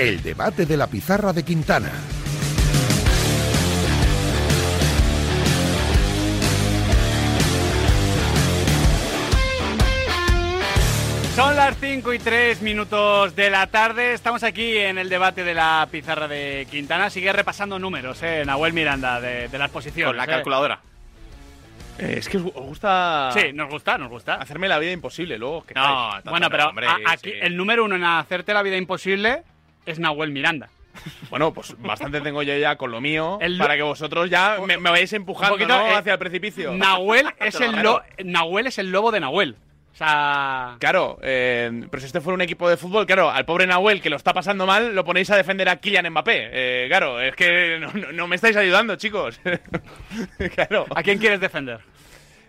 El debate de la pizarra de Quintana. Son las 5 y 3 minutos de la tarde. Estamos aquí en el debate de la pizarra de Quintana. Sigue repasando números, ¿eh? Nahuel Miranda, de, de las posiciones. Con la ¿eh? calculadora. Eh, es que os gusta Sí, nos gusta, nos gusta. hacerme la vida imposible luego. que No, bueno, pero hombre, a- aquí sí. el número uno en hacerte la vida imposible es Nahuel Miranda. Bueno, pues bastante tengo yo ya con lo mío El- para que vosotros ya me, me vayáis empujando poquito, ¿no? eh, hacia el precipicio. Nahuel es, el regalo. lo- Nahuel es el lobo de Nahuel. O sea... Claro, eh, pero si este fuera un equipo de fútbol, claro, al pobre Nahuel que lo está pasando mal, lo ponéis a defender a Kylian Mbappé. Eh, claro, es que no, no- no me estáis ayudando, chicos. claro. ¿A quién quieres defender?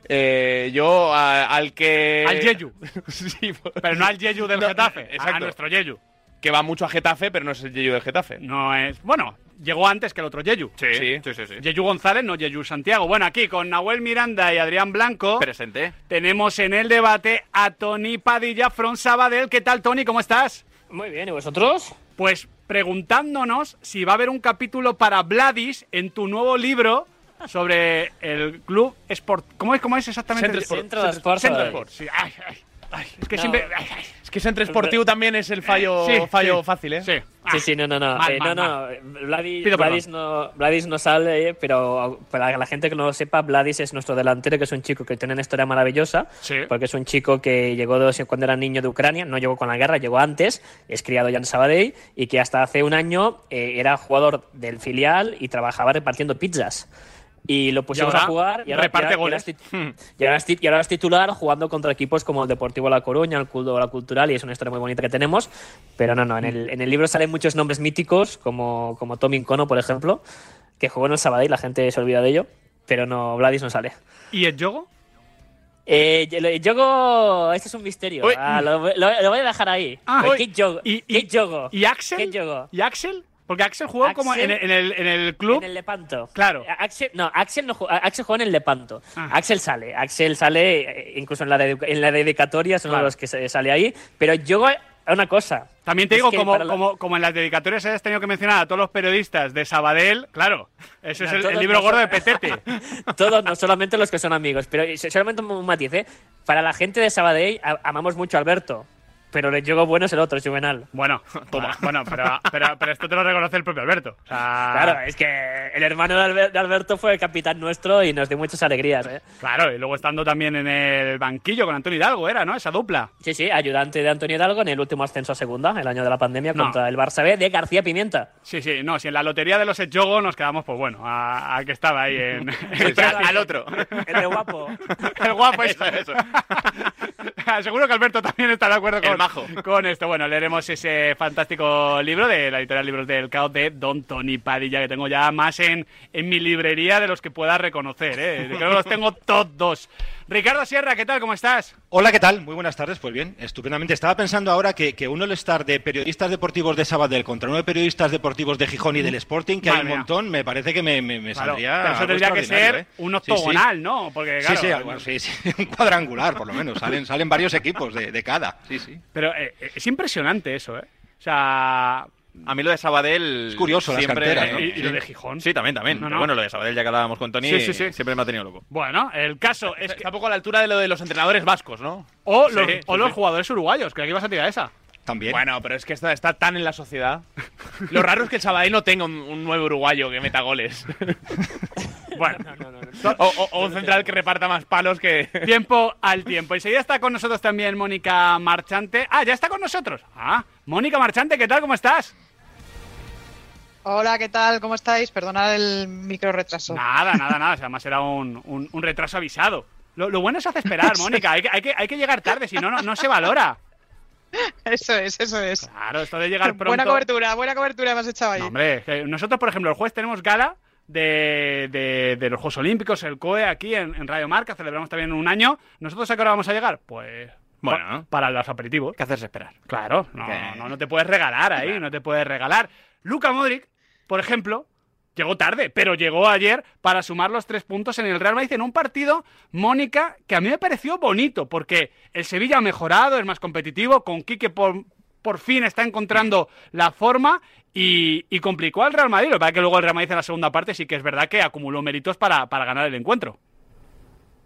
Eh, yo a- al que... Al Yeyu. sí, pues- Pero no al Yeyu del No, Getafe, a nuestro Yeyu. Que va mucho a Getafe, pero no es el Yeyu del Getafe. No es... Bueno, llegó antes que el otro Yeyu. Sí, sí, sí. sí. Yeyu González, no Yeyu Santiago. Bueno, aquí con Nahuel Miranda y Adrián Blanco Presente. tenemos en el debate a Tony Padilla from Sabadell. ¿Qué tal, Tony? ¿Cómo estás? Muy bien, ¿y vosotros? Pues preguntándonos si va a haber un capítulo para Vladis en tu nuevo libro sobre el club Sport. ¿Cómo es, cómo es exactamente? Centro Sport. Centro de Sports Centro. Sport, sí. Ay, ay, ay, es que No. siempre... Es que Centro Esportivo también es el fallo, Sí, fallo sí, fácil, ¿eh? Sí. Sí, sí, no, no, no. Mal, Eh, mal, no, mal. no. Vladis, Vladis no, Vladis no sale, eh, pero para la gente que no lo sepa, Vladis es nuestro delantero, que es un chico que tiene una historia maravillosa, Sí. porque es un chico que llegó de- cuando era niño de Ucrania, no llegó con la guerra, llegó antes, es criado ya en Sabadell, y que hasta hace un año eh, era jugador del filial y trabajaba repartiendo pizzas. Y lo pusimos ahora a jugar y ahora, reparte y ahora- goles. y ahora y ahora es titular jugando contra equipos como el Deportivo La Coruña, el Culto La Cultural, y es una historia muy bonita que tenemos. Pero no, no, en el, en el libro salen muchos nombres míticos, como, como Tommy Incono, por ejemplo, que jugó en el Sabadell, la gente se olvida de ello, pero no, Vladis no sale. ¿Y el Yogo? Eh, el Yogo, este es un misterio. Ah, lo, lo- lo voy a dejar ahí. Ah, uy. ¿Qué Yogo? ¿Y, ¿Qué y, Yogo? ¿Y Axel? ¿Qué Yogo? ¿Y Axel? Porque Axel jugó como en, Axel- en el, en el club. En el Lepanto. Claro. Axel, no, Axel, no, ju- Axel juega en el Lepanto. Ah. Axel sale. Axel sale, eh, incluso en la, dedu- en la dedicatoria, es Claro. de los que sale ahí. Pero yo, una cosa. También te Es digo, como, la- como, como en las dedicatorias hayas tenido que mencionar a todos los periodistas de Sabadell, claro, eso es No, el, todos el libro no gordo de son- Petete. Todos, no solamente los que son amigos. Pero solamente un matiz, ¿eh? Para la gente de Sabadell, amamos mucho a Alberto. Pero el Yogo bueno es el otro, es Juvenal. Bueno, toma. Bueno, pero, pero, pero esto te lo reconoce el propio Alberto. O sea, Claro, es que el hermano de, Alber- de Alberto fue el capitán nuestro y nos dio muchas alegrías, ¿eh? Claro, y luego estando también en el banquillo con Antonio Hidalgo, era, ¿no? Esa dupla. Sí, sí, ayudante de Antonio Hidalgo en el último ascenso a segunda, el año de la pandemia, No. contra el Barça B de García Pimienta. Sí, sí, no, si en la lotería de los Yogo nos quedamos, pues bueno, a, a que estaba ahí en. Al, otro. El de guapo. El guapo eso. Seguro que Alberto también está de acuerdo con, con esto. Bueno, leeremos ese fantástico libro de la editorial Libros del Caos de Don Tony Padilla, que tengo ya más en, en mi librería de los que pueda reconocer. ¿eh? Creo que los tengo todos. Ricardo Sierra, ¿qué tal? ¿Cómo estás? Hola, ¿qué tal? Muy buenas tardes. Pues bien, estupendamente. Estaba pensando ahora que, que uno el estar de periodistas deportivos de Sabadell contra uno de periodistas deportivos de Gijón y del Sporting, que hay un mía. montón, me parece que me, me, me Claro, saldría. pero eso algo tendría que extraordinario, ser ¿eh? un Sí, sí. octogonal, ¿no? Porque, Sí, claro, sí, algo- sí, sí, un cuadrangular, por lo menos. Salen, salen varios equipos de, de cada. Sí, sí. Pero eh, eh, es impresionante eso, ¿eh? O sea, A mí lo de Sabadell. Es curioso, las siempre... canteras, ¿no? y, y lo de Gijón. Sí, también, también. No, bueno, lo de Sabadell, ya que hablábamos con Tony, Sí, sí, sí. siempre me ha tenido loco. Bueno, el caso es que... Está un poco a la altura de lo de los entrenadores vascos, ¿no? O Sí, los, sí, o los jugadores uruguayos, que aquí vas a tirar esa. También. Bueno, pero es que está, está tan en la sociedad. Lo raro es que el Sabadell no tenga un, un nuevo uruguayo que meta goles. Bueno, o, o- o un central que reparta más palos que... tiempo al tiempo. Enseguida está con nosotros también Mónica Marchante. Ah, ya está con nosotros. Ah, Mónica Marchante, ¿qué tal? ¿Cómo estás? Hola, ¿qué tal? ¿Cómo estáis? Perdonad el micro retraso. Nada, nada, nada. Además era un, un- un retraso avisado. Lo, lo bueno es hacer esperar, Mónica. Hay que, hay, que, hay que llegar tarde, si no, no, no se valora. Eso es, eso es. Claro, esto de llegar pronto... Buena cobertura, buena cobertura me has echado ahí. No, hombre, que nosotros, por ejemplo, el jueves tenemos gala de, de- de los Juegos Olímpicos, el COE, aquí en, en Radio Marca. Celebramos también un año. ¿Nosotros a qué hora vamos a llegar? Pues... Bueno. pa- para los aperitivos. ¿Qué hacerse esperar? Claro, no, Que- no, no te puedes regalar ahí, no te puedes regalar. Luca Modric, por ejemplo, llegó tarde, pero llegó ayer para sumar los tres puntos en el Real Madrid en un partido, Mónica, que a mí me pareció bonito, porque el Sevilla ha mejorado, es más competitivo, con Quique por, por fin está encontrando la forma y, complicó al Real Madrid. Lo que pasa es que luego el Real Madrid en la segunda parte sí que es verdad que acumuló méritos para, para ganar el encuentro.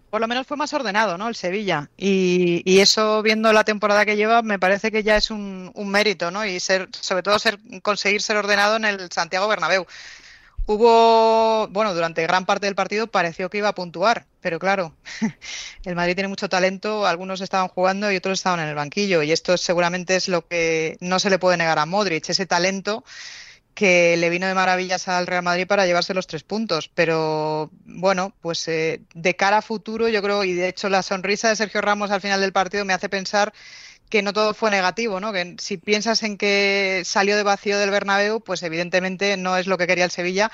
Por lo menos fue más ordenado, ¿no? El Sevilla. Y, y eso, viendo la temporada que lleva, me parece que ya es un, un mérito, ¿no? Y ser, sobre todo ser, conseguir ser ordenado en el Santiago Bernabéu. Hubo, bueno, durante gran parte del partido pareció que iba a puntuar, pero claro, el Madrid tiene mucho talento, algunos estaban jugando y otros estaban en el banquillo, y esto seguramente es lo que no se le puede negar a Modric, ese talento que le vino de maravillas al Real Madrid para llevarse los tres puntos. Pero bueno, pues eh, de cara a futuro, yo creo, y de hecho la sonrisa de Sergio Ramos al final del partido me hace pensar que no todo fue negativo, ¿no? Que si piensas en que salió de vacío del Bernabéu, pues evidentemente no es lo que quería el Sevilla,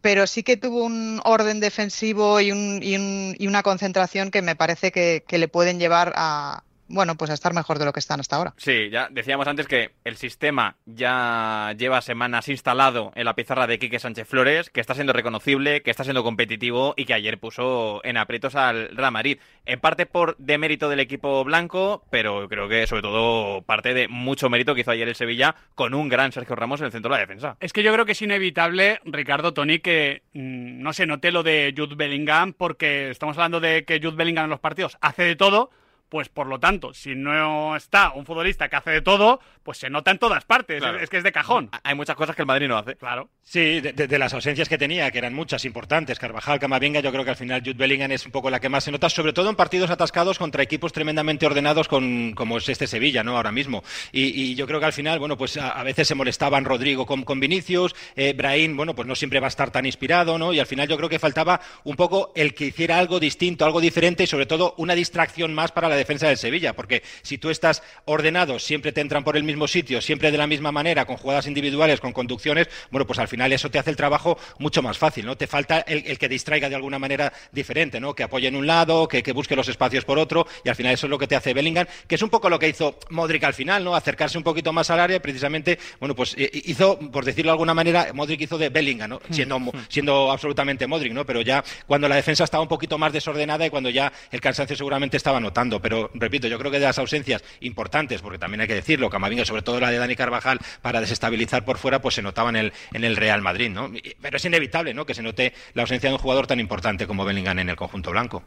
pero sí que tuvo un orden defensivo y, un, y, un, y una concentración que me parece que, que le pueden llevar a, bueno, pues a estar mejor de lo que están hasta ahora. Sí, ya decíamos antes que el sistema ya lleva semanas instalado en la pizarra de Quique Sánchez Flores, que está siendo reconocible, que está siendo competitivo y que ayer puso en aprietos al Real Madrid. En parte por demérito del equipo blanco, pero creo que sobre todo parte de mucho mérito que hizo ayer el Sevilla con un gran Sergio Ramos en el centro de la defensa. Es que yo creo que es inevitable, Ricardo Tony, que mmm, no se note lo de Jude Bellingham, porque estamos hablando de que Jude Bellingham en los partidos hace de todo pues por lo tanto, si no está un futbolista que hace de todo, pues se nota en todas partes. Claro. Es, es, que es de cajón. Hay muchas cosas que el Madrid no hace. Claro. Sí, de, de, de, las ausencias que tenía, que eran muchas, importantes, Carvajal, Camavinga, yo creo que al final Jude Bellingham es un poco la que más se nota, sobre todo en partidos atascados contra equipos tremendamente ordenados con, como es este Sevilla, ¿no? Ahora mismo. Y, y yo creo que al final, bueno, pues a, a veces se molestaban Rodrigo con, con Vinicius, eh, Brahim, bueno, pues no siempre va a estar tan inspirado, ¿no? Y al final yo creo que faltaba un poco el que hiciera algo distinto, algo diferente y sobre todo una distracción más para la defensa del Sevilla porque si tú estás ordenado, siempre te entran por el mismo sitio, siempre de la misma manera, con jugadas individuales, con conducciones, bueno, pues al final eso te hace el trabajo mucho más fácil, ¿no? Te falta el, el que distraiga de alguna manera diferente, ¿no? Que apoye en un lado, que, que, busque los espacios por otro, y al final eso es lo que te hace Bellingham, que es un poco lo que hizo Modric al final, ¿no? Acercarse un poquito más al área, precisamente, bueno, pues hizo, por decirlo de alguna manera, Modric hizo de Bellingham, ¿no? Siendo, siendo absolutamente Modric, ¿no? Pero ya cuando la defensa estaba un poquito más desordenada y cuando ya el cansancio seguramente estaba notando, pero repito, yo creo que de las ausencias importantes, porque también hay que decirlo, Camavinga, sobre todo la de Dani Carvajal, para desestabilizar por fuera, pues se notaba en el, en el Real Madrid, ¿no? Pero es inevitable, ¿no? Que se note la ausencia de un jugador tan importante como Bellingham en el conjunto blanco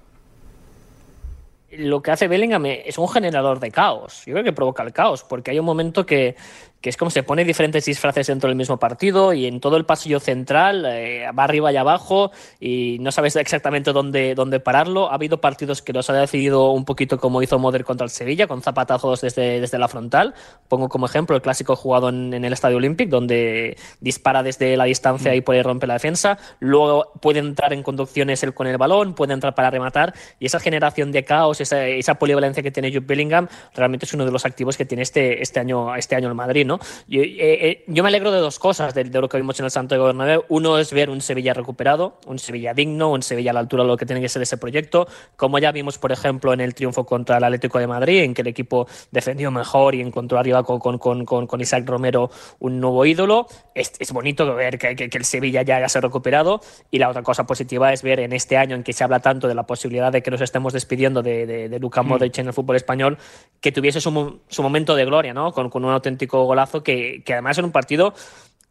lo que hace Bellingham es un generador de caos. Yo creo que provoca el caos, porque hay un momento que, que es como se pone diferentes disfraces dentro del mismo partido y en todo el pasillo central eh, va arriba y abajo y no sabes exactamente dónde, dónde pararlo. Ha habido partidos que los ha decidido un poquito como hizo Moder contra el Sevilla, con zapatazos desde, desde la frontal. Pongo como ejemplo el clásico jugado en, el Estadio Olímpico, donde dispara desde la distancia y puede romper la defensa. Luego puede entrar en conducciones él con el balón, puede entrar para rematar y esa generación de caos, esa, esa polivalencia que tiene Jude Bellingham, realmente es uno de los activos que tiene este, este, año, este año el Madrid. ¿No? Yo, eh, eh, yo, me alegro de dos cosas de, de, lo que vimos en el Santiago Bernabéu. Uno es ver un Sevilla recuperado, un Sevilla digno, un Sevilla a la altura de lo que tiene que ser ese proyecto, como ya vimos, por ejemplo, en el triunfo contra el Atlético de Madrid, en que el equipo defendió mejor y encontró arriba con, con, con, con Isaac Romero un nuevo ídolo. Es, es bonito ver que, que, que, el Sevilla ya haya se recuperado. Y la otra cosa positiva es ver en este año en que se habla tanto de la posibilidad de que nos estemos despidiendo de, de, de Luka Modric mm. en el fútbol español, que tuviese su, su momento de gloria, ¿no? Con, con un auténtico golazo que, que además era un partido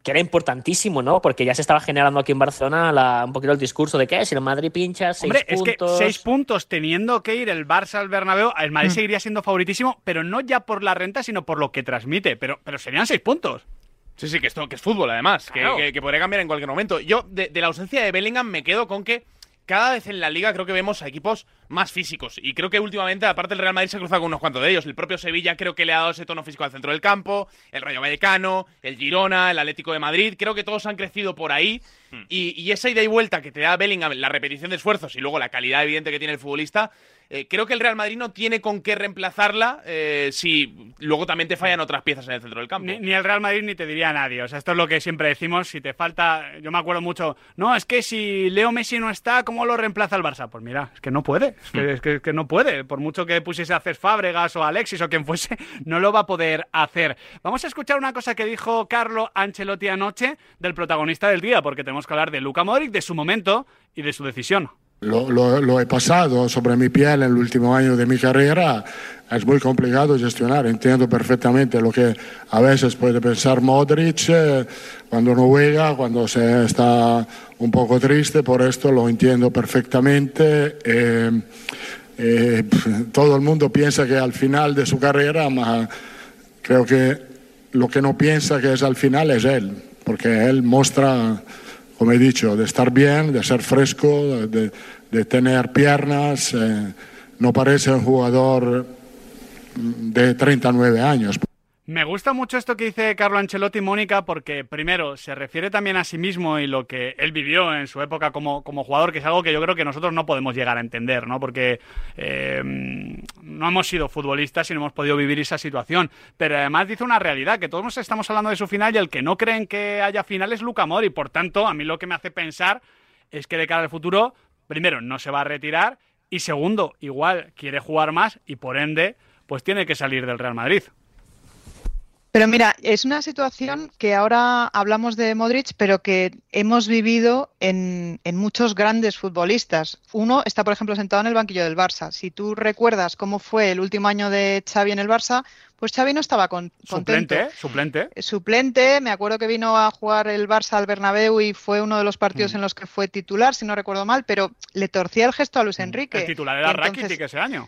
que era importantísimo, ¿no? Porque ya se estaba generando aquí en Barcelona la, un poquito el discurso de que si el Madrid pincha seis Hombre, puntos. Es que seis puntos teniendo que ir el Barça al Bernabéu, el Madrid mm. seguiría siendo favoritísimo, pero no ya por la renta, sino por lo que transmite. Pero, pero serían seis puntos. Sí, sí, que esto que es fútbol, además, claro. que, que, que, podría cambiar en cualquier momento. Yo, de, de la ausencia de Bellingham, me quedo con que cada vez en la liga creo que vemos a equipos más físicos. Y creo que últimamente, aparte el Real Madrid se ha cruzado con unos cuantos de ellos. El propio Sevilla creo que le ha dado ese tono físico al centro del campo, el Rayo Vallecano, el Girona, el Atlético de Madrid. Creo que todos han crecido por ahí. Hmm. Y, y, esa ida y vuelta que te da Bellingham, la repetición de esfuerzos y luego la calidad evidente que tiene el futbolista, eh, creo que el Real Madrid no tiene con qué reemplazarla eh, si luego también te fallan otras piezas en el centro del campo. Ni, ni, el Real Madrid ni te diría nadie. O sea, esto es lo que siempre decimos. Si te falta, yo me acuerdo mucho, no, es que si Leo Messi no está, ¿cómo lo reemplaza el Barça? Pues mira, es que no puede. Es que, es que, es que no puede. Por mucho que pusiese a hacer Fábregas o Alexis o quien fuese, no lo va a poder hacer. Vamos a escuchar una cosa que dijo Carlo Ancelotti anoche del protagonista del día, porque tenemos que hablar de Luca Modric, de su momento y de su decisión. Lo, he pasado sobre mi piel en el último año de mi carrera, es muy complicado gestionar. Entiendo perfectamente lo que a veces puede pensar Modric eh, cuando no juega, cuando se está un poco triste, por esto lo entiendo perfectamente. Eh, eh, todo el mundo piensa que al final de su carrera, pero creo que lo que no piensa que es al final es él, porque él muestra como he dicho, de estar bien, de ser fresco, de, tener piernas. Eh, no parece un jugador de 39 años. Me gusta mucho esto que dice Carlo Ancelotti, Mónica, porque primero se refiere también a sí mismo y lo que él vivió en su época como, como jugador, que es algo que yo creo que nosotros no podemos llegar a entender, ¿no? Porque eh, no hemos sido futbolistas y no hemos podido vivir esa situación. Pero además dice una realidad, que todos estamos hablando de su final y el que no creen que haya final es Luca Mori. Por tanto, a mí lo que me hace pensar es que de cara al futuro, primero, no se va a retirar y segundo, igual quiere jugar más y por ende, pues tiene que salir del Real Madrid. Pero mira, es una situación que ahora hablamos de Modric, pero que hemos vivido en, muchos grandes futbolistas. Uno está, por ejemplo, sentado en el banquillo del Barça. Si tú recuerdas cómo fue el último año de Xavi en el Barça, pues Xavi no estaba con, contento. Suplente, suplente. Eh, suplente, me acuerdo que vino a jugar el Barça al Bernabéu y fue uno de los partidos mm. en los que fue titular, si no recuerdo mal, pero le torcía el gesto a Luis mm. Enrique. El titular era Rakitic ese año.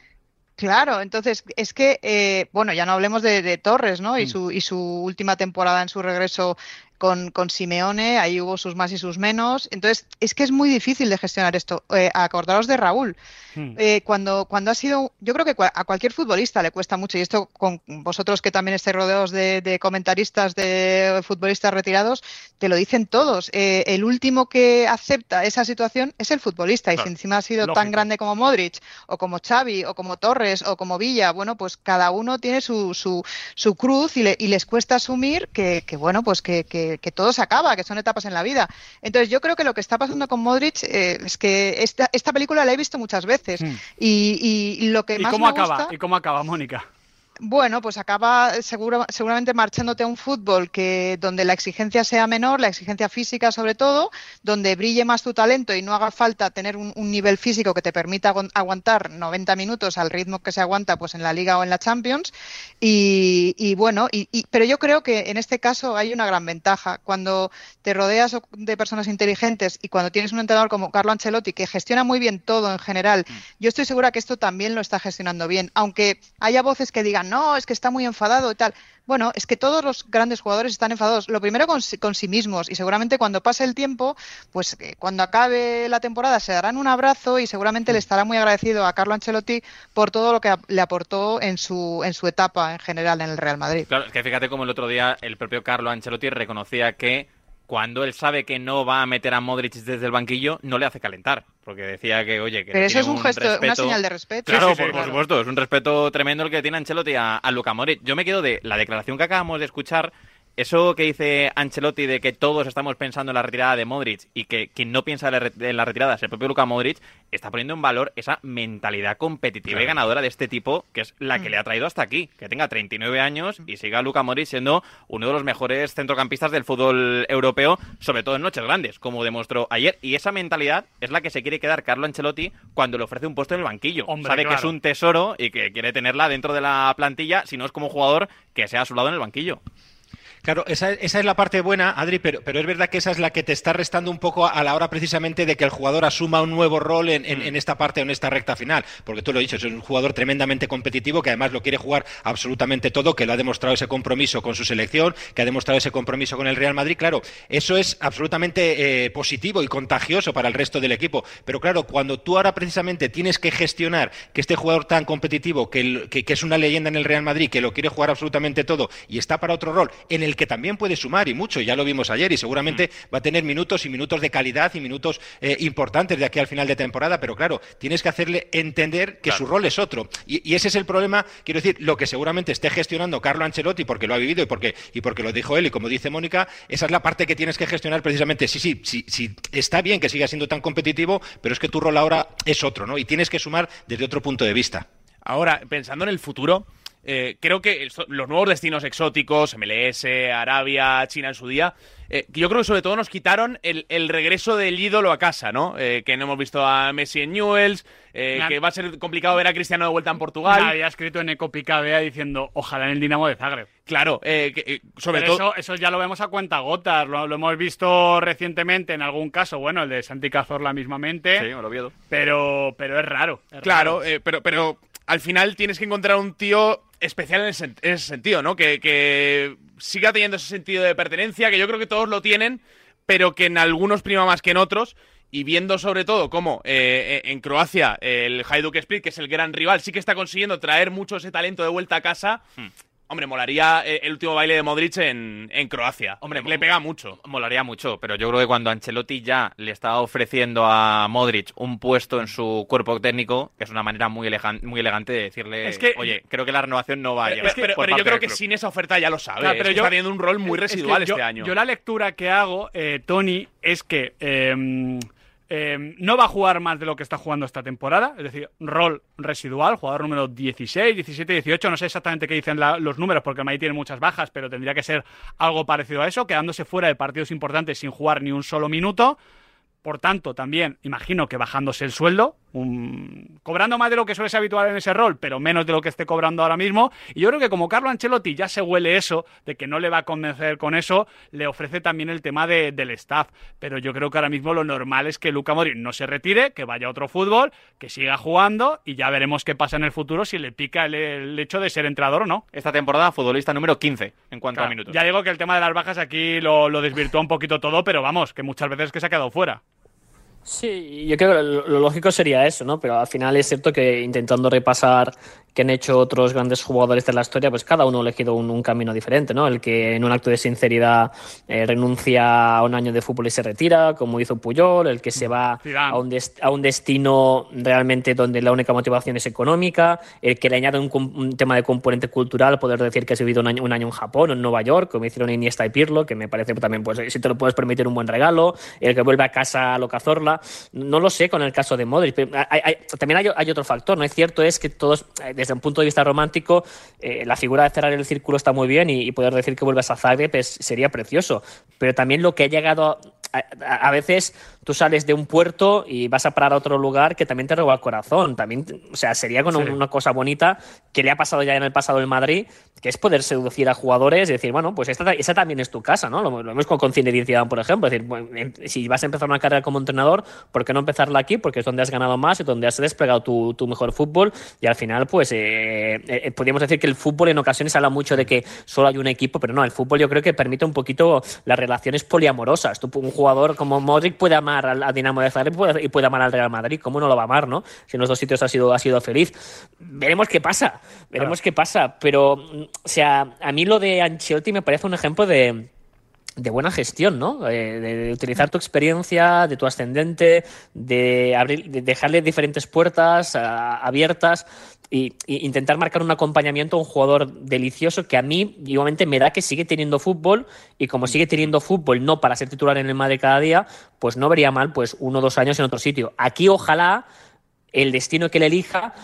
Claro, entonces es que, eh, bueno, ya no hablemos de, Torres, ¿no? Y, mm. su, y su última temporada en su regreso con, con, Simeone, ahí hubo sus más y sus menos. Entonces, es que es muy difícil de gestionar esto. Eh, acordaros de Raúl. Hmm. Eh, cuando, cuando ha sido, yo creo que a cualquier futbolista le cuesta mucho, y esto con vosotros que también estáis rodeados de, comentaristas de futbolistas retirados, te lo dicen todos. Eh, el último que acepta esa situación es el futbolista, y si encima ha sido tan grande como Modric, o como Xavi, o como Torres, o como Villa, bueno, pues cada uno tiene su, su, su cruz y, y, les cuesta asumir que, que bueno, pues que, que que, todo se acaba, que son etapas en la vida. Entonces yo creo que lo que está pasando con Modric eh, es que esta, esta película la he visto muchas veces hmm. y, y, lo que más cómo me acaba? gusta... ¿Y cómo acaba, Mónica? Bueno, pues acaba seguro, seguramente marchándote a un fútbol que donde la exigencia sea menor, la exigencia física sobre todo, donde brille más tu talento y no haga falta tener un, nivel físico que te permita aguantar 90 minutos al ritmo que se aguanta pues en la Liga o en la Champions. Y, bueno, y, pero yo creo que en este caso hay una gran ventaja. Cuando te rodeas de personas inteligentes y cuando tienes un entrenador como Carlo Ancelotti que gestiona muy bien todo en general, mm. yo estoy segura que esto también lo está gestionando bien, aunque haya voces que digan no, es que está muy enfadado y tal. Bueno, es que todos los grandes jugadores están enfadados. Lo primero con, sí mismos y seguramente cuando pase el tiempo, pues eh, cuando acabe la temporada se darán un abrazo y seguramente le estará muy agradecido a Carlo Ancelotti por todo lo que le aportó en su, en su etapa en general en el Real Madrid. Claro, es que fíjate como el otro día el propio Carlo Ancelotti reconocía que cuando él sabe que no va a meter a Modric desde el banquillo, no le hace calentar. Porque decía que, oye, que. Pero eso es un, gesto, una señal de respeto. Claro, por, supuesto, es un respeto tremendo el que tiene Ancelotti a, a Luca Modric. Yo me quedo de la declaración que acabamos de escuchar eso que dice Ancelotti de que todos estamos pensando en la retirada de Modric y que quien no piensa en la retirada es el propio Luka Modric, está poniendo en valor esa mentalidad competitiva y ganadora de este tipo, que es la que mm. le ha traído hasta aquí. Que tenga 39 años y siga Luka Modric siendo uno de los mejores centrocampistas del fútbol europeo, sobre todo en noches grandes, como demostró ayer. Y esa mentalidad es la que se quiere quedar Carlo Ancelotti cuando le ofrece un puesto en el banquillo. Sabe que es un tesoro y que quiere tenerla dentro de la plantilla, si no es como jugador que sea a su lado en el banquillo. Claro, esa, esa, es la parte buena, Adri, pero, pero, es verdad que esa es la que te está restando un poco a la hora precisamente de que el jugador asuma un nuevo rol en, en, esta parte o en esta recta final. Porque tú lo has dicho, es un jugador tremendamente competitivo que además lo quiere jugar absolutamente todo, que lo ha demostrado ese compromiso con su selección, que ha demostrado ese compromiso con el Real Madrid. Claro, eso es absolutamente eh, positivo y contagioso para el resto del equipo. Pero claro, cuando tú ahora precisamente tienes que gestionar que este jugador tan competitivo, que, que, que es una leyenda en el Real Madrid, que lo quiere jugar absolutamente todo y está para otro rol, en el el que también puede sumar y mucho, ya lo vimos ayer y seguramente mm. va a tener minutos y minutos de calidad y minutos eh, importantes de aquí al final de temporada, pero claro, tienes que hacerle entender que su rol es otro. Y, ese es el problema, quiero decir, lo que seguramente esté gestionando Carlo Ancelotti porque lo ha vivido y porque, y porque lo dijo él y como dice Mónica, esa es la parte que tienes que gestionar precisamente. Sí, sí, sí, sí, está bien que siga siendo tan competitivo, pero es que tu rol ahora es otro, ¿no? Y tienes que sumar desde otro punto de vista. Ahora, pensando en el futuro, eh, creo que los nuevos destinos exóticos, MLS, Arabia, China en su día, eh, yo creo que sobre todo nos quitaron el, regreso del ídolo a casa, ¿no? Eh, que no hemos visto a Messi en Newells, que va a ser complicado ver a Cristiano de vuelta en Portugal. había escrito en Ecopicabea diciendo, ojalá en el Dinamo de Zagreb. Claro, sobre todo... Eso, eso, ya lo vemos a cuenta gotas, lo, hemos visto recientemente en algún caso, bueno, el de Santi Cazorla mismamente. Sí, me lo vio. Pero, pero es raro. claro, pero, pero al final tienes que encontrar un tío especial en ese, sentido, ¿no? Que, siga teniendo ese sentido de pertenencia, que yo creo que todos lo tienen, pero que en algunos prima más que en otros. Y viendo sobre todo cómo eh, eh, en Croacia el Hajduk Split, que es el gran rival, sí que está consiguiendo traer mucho ese talento de vuelta a casa. Hombre, molaría eh, el último baile de Modric en, Croacia. Hombre, le pega mucho. Molaría mucho, pero yo creo que cuando Ancelotti ya le estaba ofreciendo a Modric un puesto en su cuerpo técnico, que es una manera muy, muy elegante de decirle, oye, creo que la renovación no va a llegar. pero, yo creo que sin esa oferta ya lo sabe. pero yo, está teniendo un rol muy residual este año. Yo la lectura que hago, eh, Tony, es que... Em, Em, no va a jugar más de lo que está jugando esta temporada, es decir, rol residual, jugador número 16, 17, 18, no sé exactamente qué dicen los números porque el Madrid tiene muchas bajas, pero tendría que ser algo parecido a eso, quedándose fuera de partidos importantes sin jugar ni un solo minuto. Por tanto, también imagino que bajándose el sueldo, cobrando más de lo que suele ser habitual en ese rol, pero menos de lo que esté cobrando ahora mismo. Y yo creo que como Carlo Ancelotti ya se huele eso, de que no le va a convencer con eso, le ofrece también el tema del staff. Pero yo creo que ahora mismo lo normal es que Luca Modric no se retire, que vaya a otro fútbol, que siga jugando y ya veremos qué pasa en el futuro si le pica el, hecho de ser entrenador o no. Esta temporada, futbolista número 15 en cuanto a minutos. Ya digo que el tema de las bajas aquí lo, lo desvirtúa un poquito todo, pero vamos, que muchas veces que se ha quedado fuera. Sí, yo creo que lo, lógico sería eso, ¿no? Pero al final es cierto que intentando repasar que han hecho otros grandes jugadores de la historia, pues cada uno ha elegido un, camino diferente, ¿no? El que en un acto de sinceridad eh, renuncia a un año de fútbol y se retira, como hizo Puyol, el que se va a un, a un, destino realmente donde la única motivación es económica, el que le añade un, tema de componente cultural, poder decir que has vivido un año, un año en Japón o en Nueva York, como hicieron Iniesta y Pirlo, que me parece también, pues si te lo puedes permitir, un buen regalo, el que vuelve a casa a Locazorla, no lo sé con el caso de Modric, pero también hay, hay, otro factor, ¿no? Es cierto es que todos eh, desde un punto de vista romántico, eh, la figura de cerrar el círculo está muy bien y, poder decir que vuelves a Zagreb sería precioso. Pero también lo que ha llegado a, veces tú sales de un puerto y vas a parar a otro lugar que también te roba el corazón. También, o sea, sería con una cosa bonita que le ha pasado ya en el pasado en Madrid, que es poder seducir a jugadores y decir, bueno, pues esta, esa también es tu casa, ¿no? Lo, vemos con, con Zinedine por ejemplo. Es decir, si vas a empezar una carrera como entrenador, ¿por qué no empezarla aquí? Porque es donde has ganado más y donde has desplegado tu, tu mejor fútbol y al final, pues, eh, eh, eh, podríamos decir que el fútbol en ocasiones habla mucho de que solo hay un equipo, pero no, el fútbol yo creo que permite un poquito las relaciones poliamorosas. Tú, un jugador como Modric puede amar al, Dinamo de Zagreb y puede amar al Real Madrid. ¿Cómo no lo va a amar, no? Si en los dos sitios ha sido, ha sido feliz. Veremos qué pasa, veremos qué pasa. Pero, o sea, a mí lo de Ancelotti me parece un ejemplo de de buena gestión, ¿no? Eh, de, utilizar tu experiencia, de tu ascendente, de, abrir, de dejarle diferentes puertas abiertas e intentar marcar un acompañamiento a un jugador delicioso que a mí, igualmente, me da que sigue teniendo fútbol y como sigue teniendo fútbol no para ser titular en el Madrid cada día, pues no vería mal pues uno o dos años en otro sitio. Aquí ojalá el destino que le elija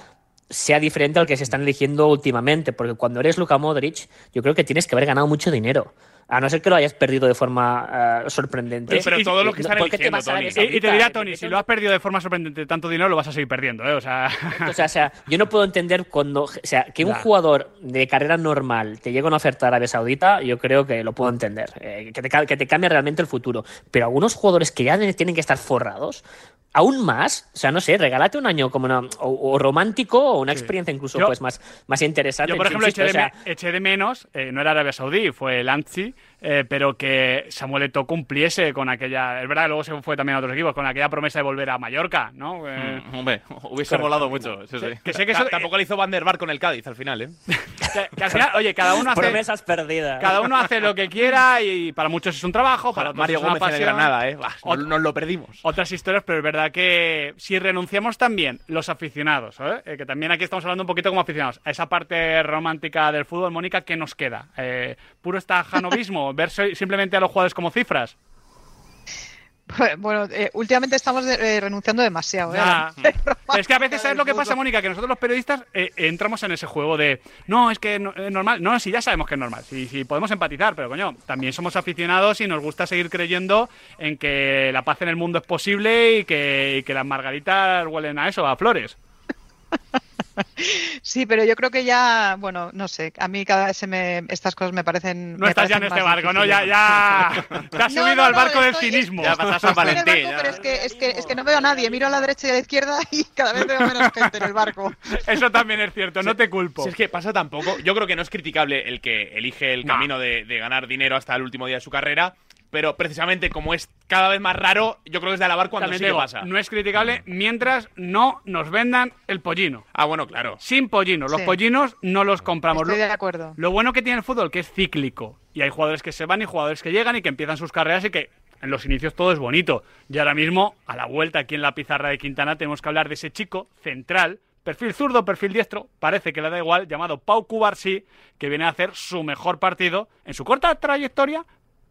sea diferente al que se están eligiendo últimamente, porque cuando eres Luka Modric, yo creo que tienes que haber ganado mucho dinero. A no ser que lo hayas perdido de forma uh, sorprendente. Pero, todo lo que están eligiendo, Tony. Y, te diría, Tony, si lo has perdido de forma sorprendente tanto dinero, lo vas a seguir perdiendo, ¿eh? O sea... o sea, o sea yo no puedo entender cuando... O sea, que un jugador de carrera normal te llegue a una oferta a Arabia Saudita, yo creo que lo puedo entender. Eh, que, te, que te cambie realmente el futuro. Pero algunos jugadores que ya tienen que estar forrados, aún más, o sea, no sé, regálate un año como una, o, romántico o una experiencia incluso pues más, más interesante. Yo, por ejemplo, eché, de, menos, eh, no era Arabia Saudí, fue el ANSI, eh, pero que Samuel Eto'o cumpliese con aquella, es verdad, luego se fue también a otros equipos, con aquella promesa de volver a Mallorca, ¿no? Eh, mm, hombre, hubiese volado mucho. Que sé que tampoco le hizo Van der Bar con el Cádiz al final, ¿eh? que, al final, oye, cada uno hace promesas perdidas. Cada uno hace lo que quiera y para muchos es un trabajo, para Mario Gómez es una Granada, ¿eh? nos, lo perdimos. Otras historias, pero es verdad que si renunciamos también los aficionados, ¿eh? que también aquí estamos hablando un poquito como aficionados, a esa parte romántica del fútbol, Mónica, ¿qué nos queda? Eh, ¿Puro estajanovismo? ¿Ver simplemente a los jugadores como cifras? Bueno, eh, últimamente estamos eh, renunciando demasiado. ¿eh? Ya. es que a veces, ¿sabes lo que pasa, Mónica? Que nosotros los periodistas eh, entramos en ese juego de, no, es que no- es normal. No, sí, ya sabemos que es normal. Sí, sí, podemos empatizar, pero coño, también somos aficionados y nos gusta seguir creyendo en que la paz en el mundo es posible y que, y que las margaritas huelen a eso, a flores. Sí, pero yo creo que ya, bueno, no sé, a mí cada vez se me, estas cosas me parecen. No me estás ya en parecen este barco, ¿no? Ya, ya. Te has No, subido no, al barco del estoy- cinismo. Ya pasas a Valentín. barco, ya. pero es que, es, que, es que no veo a nadie. Miro a la derecha y a la izquierda y cada vez veo menos gente en el barco. Eso también es cierto, no te culpo. Si es que pasa tampoco. Yo creo que no es criticable el que elige el No. camino de, de ganar dinero hasta el último día de su carrera, pero precisamente como es cada vez más raro, yo creo que es de alabar cuando También sí que pasa. no es criticable mientras no nos vendan el pollino. Ah, bueno, claro. Sin pollinos. Los Sí. pollinos no los compramos. Estoy Lo- de acuerdo. Lo bueno que tiene el fútbol que es cíclico. Y hay jugadores que se van y jugadores que llegan y que empiezan sus carreras y que en los inicios todo es bonito. Y ahora mismo, a la vuelta aquí en la pizarra de Quintana, tenemos que hablar de ese chico central, perfil zurdo, perfil diestro, parece que le da igual, llamado Pau Cubarsí, que viene a hacer su mejor partido en su corta trayectoria,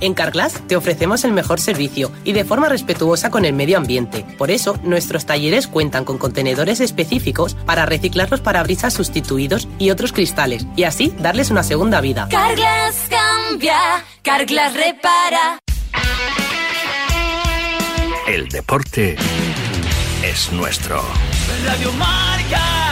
En Carglass te ofrecemos el mejor servicio y de forma respetuosa con el medio ambiente. Por eso, nuestros talleres cuentan con contenedores específicos para reciclar los parabrisas sustituidos y otros cristales y así darles una segunda vida. Carglass cambia, Carglass repara. El deporte es nuestro. Radio Marca.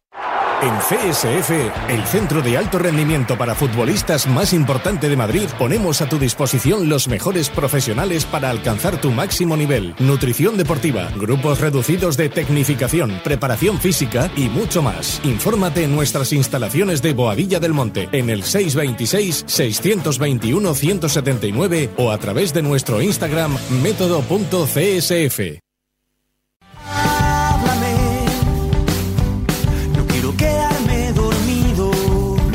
En CSF, el centro de alto rendimiento para futbolistas más importante de Madrid, ponemos a tu disposición los mejores profesionales para alcanzar tu máximo nivel. Nutrición deportiva, grupos reducidos de tecnificación, preparación física y mucho más. Infórmate en nuestras instalaciones de Boadilla del Monte, en el 626-621-179 o a través de nuestro Instagram método.csf.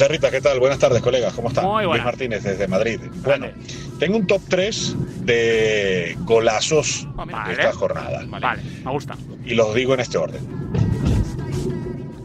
Pizarrita, ¿qué tal? Buenas tardes, colegas. ¿Cómo están? Muy Luis. Martínez desde Madrid. Bueno, tengo un top 3 de golazos de esta jornada. Vale, me gusta. Y los digo en este orden.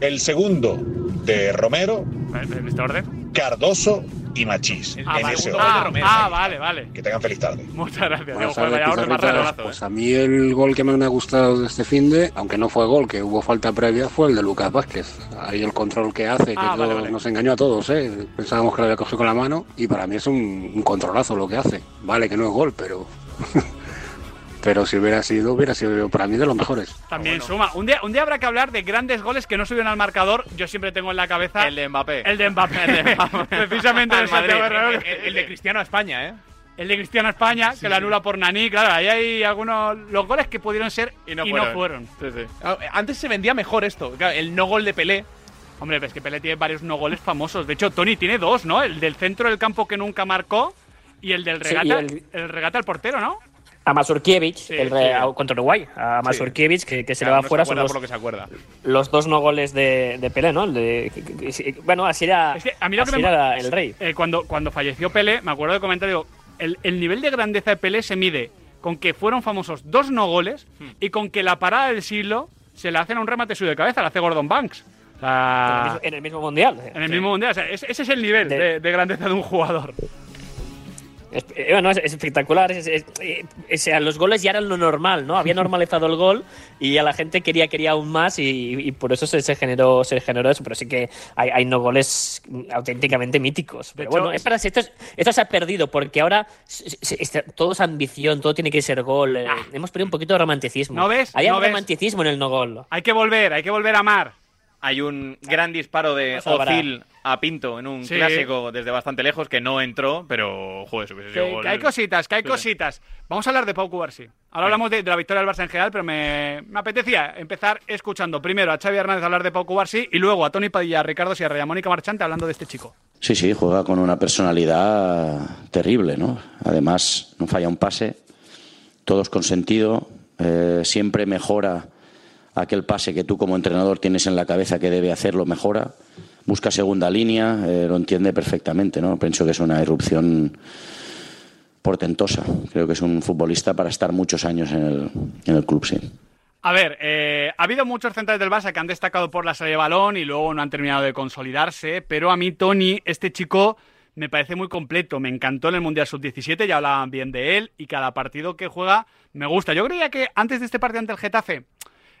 El segundo de Romero, ¿En este orden? Cardoso y Machís. Ah, en vale, ese ah. Romero. ah, vale, vale. Que tengan feliz tarde. Muchas gracias. Digo, tardes, pizarritas. regalazo, Pues a mí el gol que me ha gustado de este fin de, aunque no fue gol, que hubo falta previa, fue el de Lucas Vázquez. Ahí el control que hace, que Ah, todo- vale, vale. nos engañó a todos, ¿eh? Pensábamos que lo había cogido con la mano y para mí es un, un controlazo lo que hace. Vale que no es gol, pero... pero si hubiera sido, hubiera sido para mí de los mejores. También suma. Un día, un día habrá que hablar de grandes goles que no subieron al marcador. Yo siempre tengo en la cabeza. El de Mbappé. El de Mbappé. Precisamente el Santiago Madrid. Bernabéu. El, el de Cristiano a España, ¿eh? El de Cristiano España, que lo anula por Nani. Claro, ahí hay algunos. Los goles que pudieron ser y no fueron. Ah, Antes se vendía mejor esto. Claro, el no gol de Pelé. Hombre, ves que Pelé tiene varios no goles famosos. De hecho, Tony tiene dos, ¿no? El del centro del campo que nunca marcó y el del regata. el- el... regata al portero, ¿no? A Mazurkiewicz, Sí, el contra Uruguay. A Mazurkiewicz, que, que se Claro, le va no fuera se son los, por lo que se acuerda. los dos no goles de, de Pelé, ¿no? El de- que- bueno, así era, Es que a mí lo que así me- era el rey. Eh, cuando, cuando falleció Pelé, me acuerdo de comentar, digo, el, el nivel de grandeza de Pelé se mide con que fueron famosos dos no goles Hmm. y con que la parada del siglo se le hacen a un remate suyo de cabeza, la hace Gordon Banks. En el mismo- en el mismo mundial. En el mismo mundial. O sea, ese, ese es el nivel de, de grandeza de un jugador. Es, eh, bueno, es, es espectacular. es- eh, los goles ya eran lo normal, ¿no? Había normalizado el gol y a la gente quería, quería aún más y, y por eso se, se generó, se generó eso. Pero sí que hay, hay no goles auténticamente míticos. Pero hecho, bueno, es para, esto, es- esto se ha perdido porque ahora todo es ambición, todo tiene que ser gol. eh, Hemos perdido un poquito de romanticismo. ¿No ves? Había ¿No ves? romanticismo en el no gol. Hay que volver, hay que volver a amar. Hay un gran disparo de. Ozil a Pinto en un Sí. clásico desde bastante lejos que no entró, pero joder, hubiese sido Que, gol. que hay cositas, que hay Sí. cositas. Vamos a hablar de Pau Cubarsí. Ahora hablamos de, de la victoria del Barça en general, pero me, me apetecía empezar escuchando primero a Xavi Hernández hablar de Pau Cubarsí y luego a Tony Padilla, a Ricardo Sierra y a Mónica Marchante hablando de este chico. Sí, sí, juega con una personalidad terrible, ¿no? Además, no falla un pase, todos con sentido, eh, siempre mejora aquel pase que tú como entrenador tienes en la cabeza que debe hacerlo, mejora, busca segunda línea, eh, lo entiende perfectamente, ¿no? Pienso que es una irrupción portentosa. Creo que es un futbolista para estar muchos años en el, en el club, sí. A ver, eh, ha habido muchos centrales del Barça que han destacado por la salida de balón y luego no han terminado de consolidarse, pero a mí, Tony, este chico me parece muy completo. Me encantó en el Mundial Sub-17, ya hablaban bien de él y cada partido que juega me gusta. Yo creía que antes de este partido ante el Getafe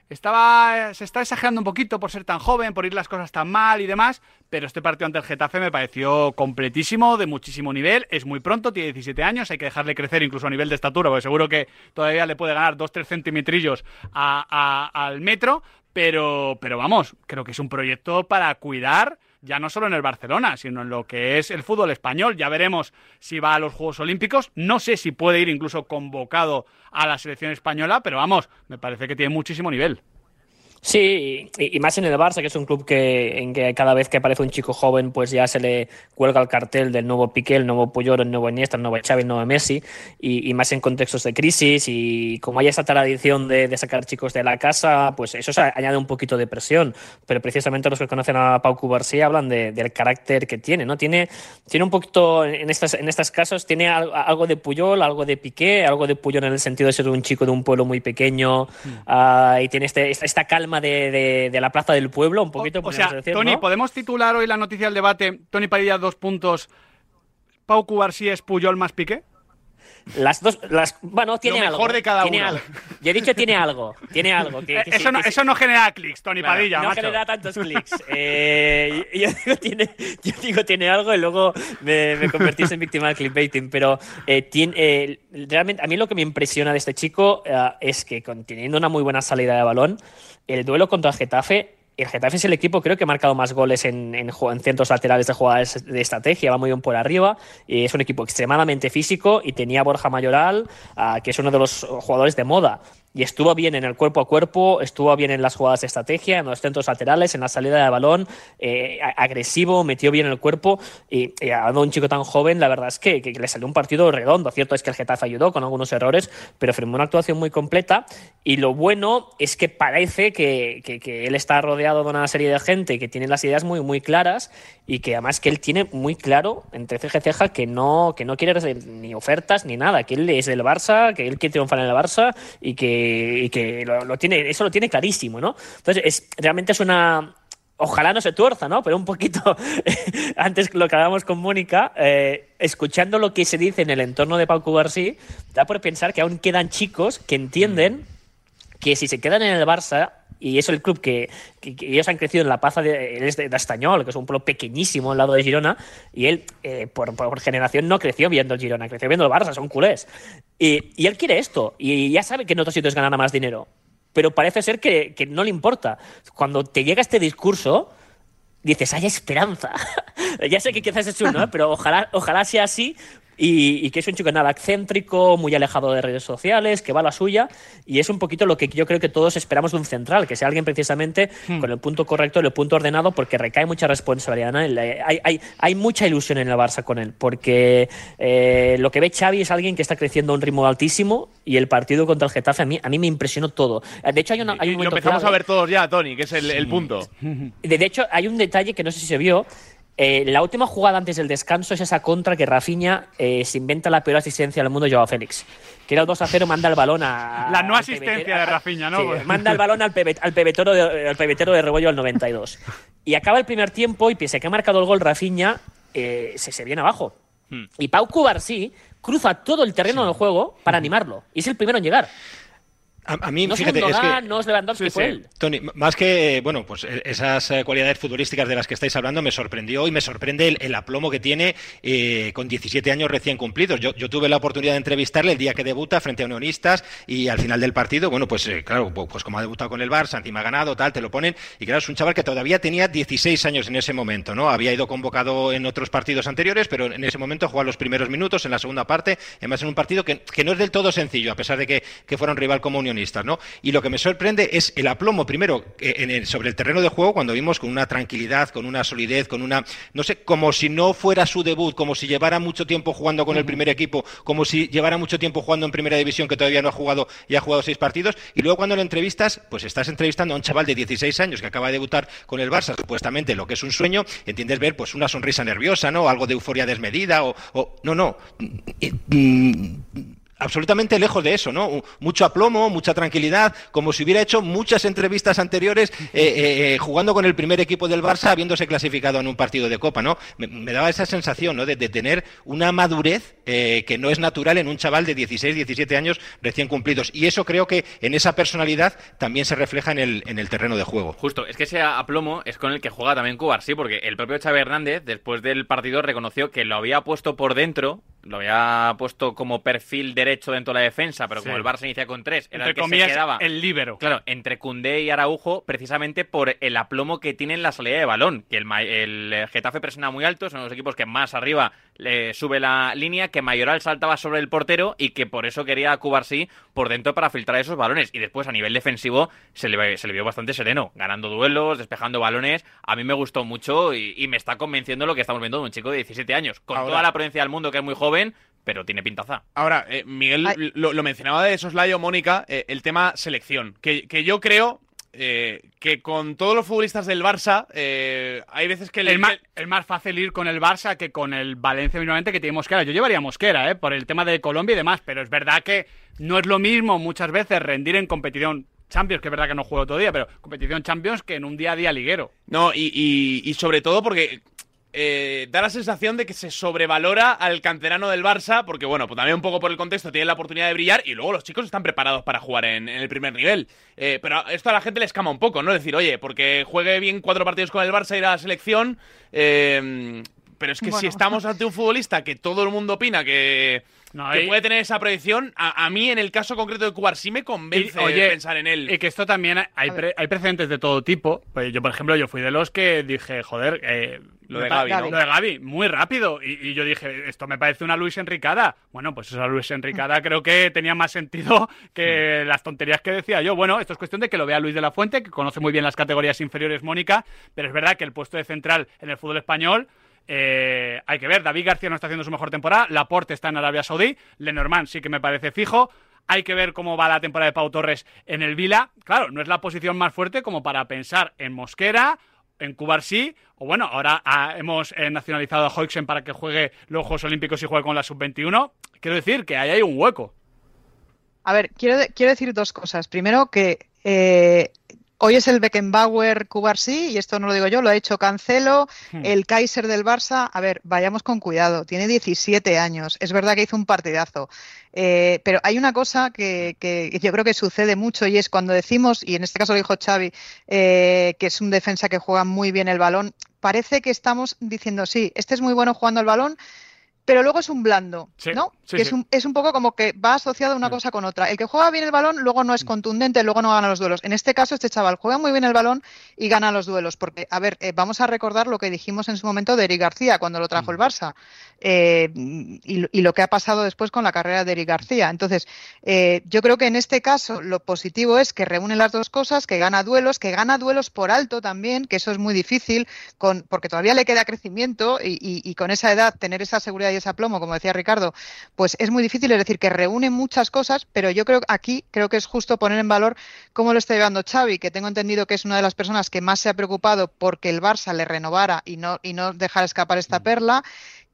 estaba, se está exagerando un poquito por ser tan joven, por ir las cosas tan mal y demás, pero este partido ante el Getafe me pareció completísimo, de muchísimo nivel, es muy pronto, tiene 17 años, hay que dejarle crecer incluso a nivel de estatura, porque seguro que todavía le puede ganar 2-3 centimetrillos a- a- al metro, pero, pero vamos, creo que es un proyecto para cuidar ya no solo en el Barcelona, sino en lo que es el fútbol español. Ya veremos si va a los Juegos Olímpicos. No sé si puede ir incluso convocado a la selección española, pero vamos, me parece que tiene muchísimo nivel. Sí, y, más en el Barça, que es un club que, en que cada vez que aparece un chico joven, pues ya se le cuelga el cartel del nuevo Piqué, el nuevo Puyol, el nuevo Iniesta, el nuevo Xavi, el nuevo Messi, y, y más en contextos de crisis, y como hay esa tradición de, de sacar chicos de la casa, pues eso se añade un poquito de presión, pero precisamente los que conocen a Pau Cubarsí hablan de- del carácter que tiene, ¿no? Tiene, tiene un poquito, en estas, en estos casos, tiene al- algo de Puyol, algo de Piqué, algo de Puyol en el sentido de ser un chico de un pueblo muy pequeño, ah, y tiene este- esta, esta calma de, de- de la plaza del pueblo, un poquito, O podríamos sea, decir, Tony, ¿no? ¿podemos titular hoy la noticia del debate? Tony Padilla, dos puntos. Pau Cubarsí es Puyol más Piqué. Las dos, las, bueno, tiene Lo algo. mejor de cada tiene uno. algo. Yo he dicho tiene algo, tiene algo. Que, que sí, eso, no, que sí. eso no genera clics, Tony Claro, Padilla, no macho. genera tantos clics. Eh, yo, digo, tiene, yo digo tiene algo y luego me, me convertís en víctima del clickbaiting. Pero eh, tiene, eh, realmente a mí lo que me impresiona de este chico eh, es que con- teniendo una muy buena salida de balón, el duelo contra el Getafe. El Getafe es el equipo, creo que ha marcado más goles en, en, centros laterales de jugadas de estrategia, va muy bien por arriba. es un equipo extremadamente físico y tenía Borja Mayoral, ah, que es uno de los jugadores de moda. Y estuvo bien en el cuerpo a cuerpo, estuvo bien en las jugadas de estrategia, en los centros laterales, en la salida de balón, eh, a- agresivo, metió bien el cuerpo. Y, y de un chico tan joven, la verdad es que, que le salió un partido redondo. Cierto es que el Getafe ayudó con algunos errores, pero firmó una actuación muy completa. Y lo bueno es que parece que, que- que él está rodeado de una serie de gente que tiene las ideas muy, muy claras y que además que él tiene muy claro entre ceja y ceja que no, que no quiere ni ofertas ni nada, que él es del Barça, que él quiere triunfar en el Barça y que, y que lo, lo tiene, eso lo tiene clarísimo, ¿no? Entonces, es, realmente es una ojalá no se tuerza, ¿no? Pero un poquito, antes lo que hablábamos con Mónica, eh, escuchando lo que se dice en el entorno de Pau Cubarsí, da por pensar que aún quedan chicos que entienden que si se quedan en el Barça, y es el club que, que- que ellos han crecido en la Paza de, él es de, de Astañol, que es un pueblo pequeñísimo al lado de Girona, y él eh, por, por generación no creció viendo el Girona, creció viendo el Barça, son culés. Y, y él quiere esto, y ya sabe que en otros sitios ganará más dinero, pero parece ser que, que no le importa. Cuando te llega este discurso, dices, hay esperanza. ya sé que quizás es uno, ¿eh? pero ojalá, ojalá sea así. Y, y que es un chico nada excéntrico, muy alejado de redes sociales, que va a la suya. Y es un poquito lo que yo creo que todos esperamos de un central, que sea alguien precisamente con el punto correcto, el punto ordenado, porque recae mucha responsabilidad en él. Eh, Hay, hay, hay mucha ilusión en el Barça con él, porque eh, lo que ve Xavi es alguien que está creciendo a un ritmo altísimo y el partido contra el Getafe a mí, a mí me impresionó todo. Eh, De hecho, hay, una, hay un Y lo empezamos clave- a ver todos ya, Tony, que es el, el punto. de de hecho, hay un detalle que no sé si se vio. Eh, la última jugada antes del descanso es esa contra que Rafinha eh, se inventa la peor asistencia del mundo, Joao Félix. Que era el 2 a 0, manda el balón a. La no asistencia pebetero- de Rafinha, ¿no? Sí, manda el balón al, pebe- al pebetero de, al pebetero de Rebollo al 92. Y acaba el primer tiempo y pese a que ha marcado el gol Rafinha, eh, se, se viene abajo. Y Pau Cubarsí cruza todo el terreno del juego para animarlo. Y es el primero en llegar. A, a mí, no es fíjate, es que... no es Lewandowski, fue él. Tony, más que, bueno, pues eh, esas eh, cualidades futbolísticas de las que estáis hablando me sorprendió y me sorprende el, el aplomo que tiene eh, con 17 años recién cumplidos. Yo, yo tuve la oportunidad de entrevistarle el día que debuta frente a Unionistas y al final del partido, bueno, pues eh, claro, pu- pues como ha debutado con el Barça, encima ha ganado, tal, te lo ponen. Y claro, es un chaval que todavía tenía 16 años en ese momento, ¿no? Había ido convocado en otros partidos anteriores, pero en ese momento jugaba los primeros minutos en la segunda parte, además en un partido que, que no es del todo sencillo, a pesar de que, que fuera un rival como ¿no? Y lo que me sorprende es el aplomo, primero, eh, en el- sobre el terreno de juego, cuando vimos con una tranquilidad, con una solidez, con una, no sé, como si no fuera su debut, como si llevara mucho tiempo jugando con el primer equipo, como si llevara mucho tiempo jugando en primera división que todavía no ha jugado y ha jugado seis partidos, y luego cuando lo entrevistas, pues estás entrevistando a un chaval de 16 años que acaba de debutar con el Barça, supuestamente lo que es un sueño, entiendes ver pues una sonrisa nerviosa, ¿no? Algo de euforia desmedida, o, o- no, no. Absolutamente lejos de eso, ¿no? Mucho aplomo, mucha tranquilidad, como si hubiera hecho muchas entrevistas anteriores eh, eh, eh, jugando con el primer equipo del Barça, habiéndose clasificado en un partido de Copa, ¿no? Me, daba esa sensación, ¿no? De, de tener una madurez que no es natural en un chaval de 16, 17 años recién cumplidos. Y eso creo que en esa personalidad también se refleja en el, en el terreno de juego. Justo, es que ese aplomo es con el que juega también Cubar, sí, porque el propio Xavi Hernández, después del partido, reconoció que lo había puesto por dentro, lo había puesto como perfil derecho dentro de la defensa, pero como el Barça inicia con tres, era Entre el que comillas, se quedaba. el líbero. Claro, entre Cundé y Araujo, precisamente por el aplomo que tiene en la salida de balón, que el, el eh, Getafe presiona muy alto, son los equipos que más arriba le sube la línea, que Mayoral saltaba sobre el portero y que por eso quería a Cubarsí por dentro para filtrar esos balones. Y después a nivel defensivo se le, se le vio bastante sereno, ganando duelos, despejando balones. A mí me gustó mucho y, y me está convenciendo lo que estamos viendo de un chico de 17 años, con Ahora- toda la prudencia del mundo que es muy joven, pero tiene pintaza. Ahora, eh, Miguel lo, lo mencionaba de soslayo, Mónica, eh, el tema selección. Que, que yo creo eh, que con todos los futbolistas del Barça, eh, hay veces que... Es el- más, es más fácil ir con el Barça que con el Valencia mínimamente que tiene Mosquera. Yo llevaría Mosquera, ¿eh? Por el tema de Colombia y demás, pero es verdad que no es lo mismo muchas veces rendir en competición Champions, que es verdad que no juego todo día, pero competición Champions que en un día a día liguero. No, y, y- y sobre todo porque eh, da la sensación de que se sobrevalora al canterano del Barça, porque bueno, pues también un poco por el contexto tienen la oportunidad de brillar y luego los chicos están preparados para jugar en, en el primer nivel. Eh, pero esto a la gente le escama un poco, ¿no? Es decir, oye, porque juegue bien cuatro partidos con el Barça y ir a la selección. eh, pero es que si estamos ante un futbolista que todo el mundo opina que, No, que y- puede tener esa proyección, a, a mí en el caso concreto de Cubar sí me convence Y, oye, pensar en él. Y que esto también hay, pre- hay precedentes de todo tipo. Pues yo, por ejemplo, yo fui de los que dije, joder, eh, Lo de Gavi, muy rápido. Y, y yo dije, esto me parece una Luis Enricada. Bueno, pues esa Luis Enricada creo que tenía más sentido que las tonterías que decía yo. Bueno, esto es cuestión de que lo vea Luis de la Fuente, que conoce muy bien las categorías inferiores, Mónica, pero es verdad que el puesto de central en el fútbol español eh, hay que ver, David García no está haciendo su mejor temporada, Laporte está en Arabia Saudí, Lenormand sí que me parece fijo. Hay que ver cómo va la temporada de Pau Torres en el Vila. Claro, no es la posición más fuerte como para pensar en Mosquera, en Cubarsí, o bueno, ahora ah, hemos eh, nacionalizado a Hoixen para que juegue los Juegos Olímpicos y juegue con la Sub-21. Quiero decir que ahí hay un hueco. A ver, quiero, quiero decir dos cosas. Primero, que eh, Hoy es el Beckenbauer Cubarsí, y esto no lo digo yo, lo ha hecho Cancelo, Hmm. el Kaiser del Barça. A ver, vayamos con cuidado, tiene 17 años. Es verdad que hizo un partidazo, eh, pero hay una cosa que, que yo creo que sucede mucho y es cuando decimos, y en este caso lo dijo Xavi, eh, que es un defensa que juega muy bien el balón, parece que estamos diciendo, sí, este es muy bueno jugando el balón, pero luego es un blando, Sí, ¿no? Sí, que es un, es un poco como que va asociado una cosa con otra. El que juega bien el balón luego no es contundente, luego no gana los duelos. En este caso, este chaval juega muy bien el balón y gana los duelos. Porque, a ver, eh, vamos a recordar lo que dijimos en su momento de Eric García cuando lo trajo el Barça eh, y, y lo que ha pasado después con la carrera de Eric García. Entonces, eh, yo creo que en este caso lo positivo es que reúne las dos cosas, que gana duelos, que gana duelos por alto también, que eso es muy difícil, con, porque todavía le queda crecimiento y, y- y con esa edad tener esa seguridad y ese aplomo, como decía Ricardo, pues es muy difícil. Es decir, que reúne muchas cosas, pero yo creo que aquí creo que es justo poner en valor cómo lo está llevando Xavi, que tengo entendido que es una de las personas que más se ha preocupado porque el Barça le renovara y no, y no dejar escapar esta perla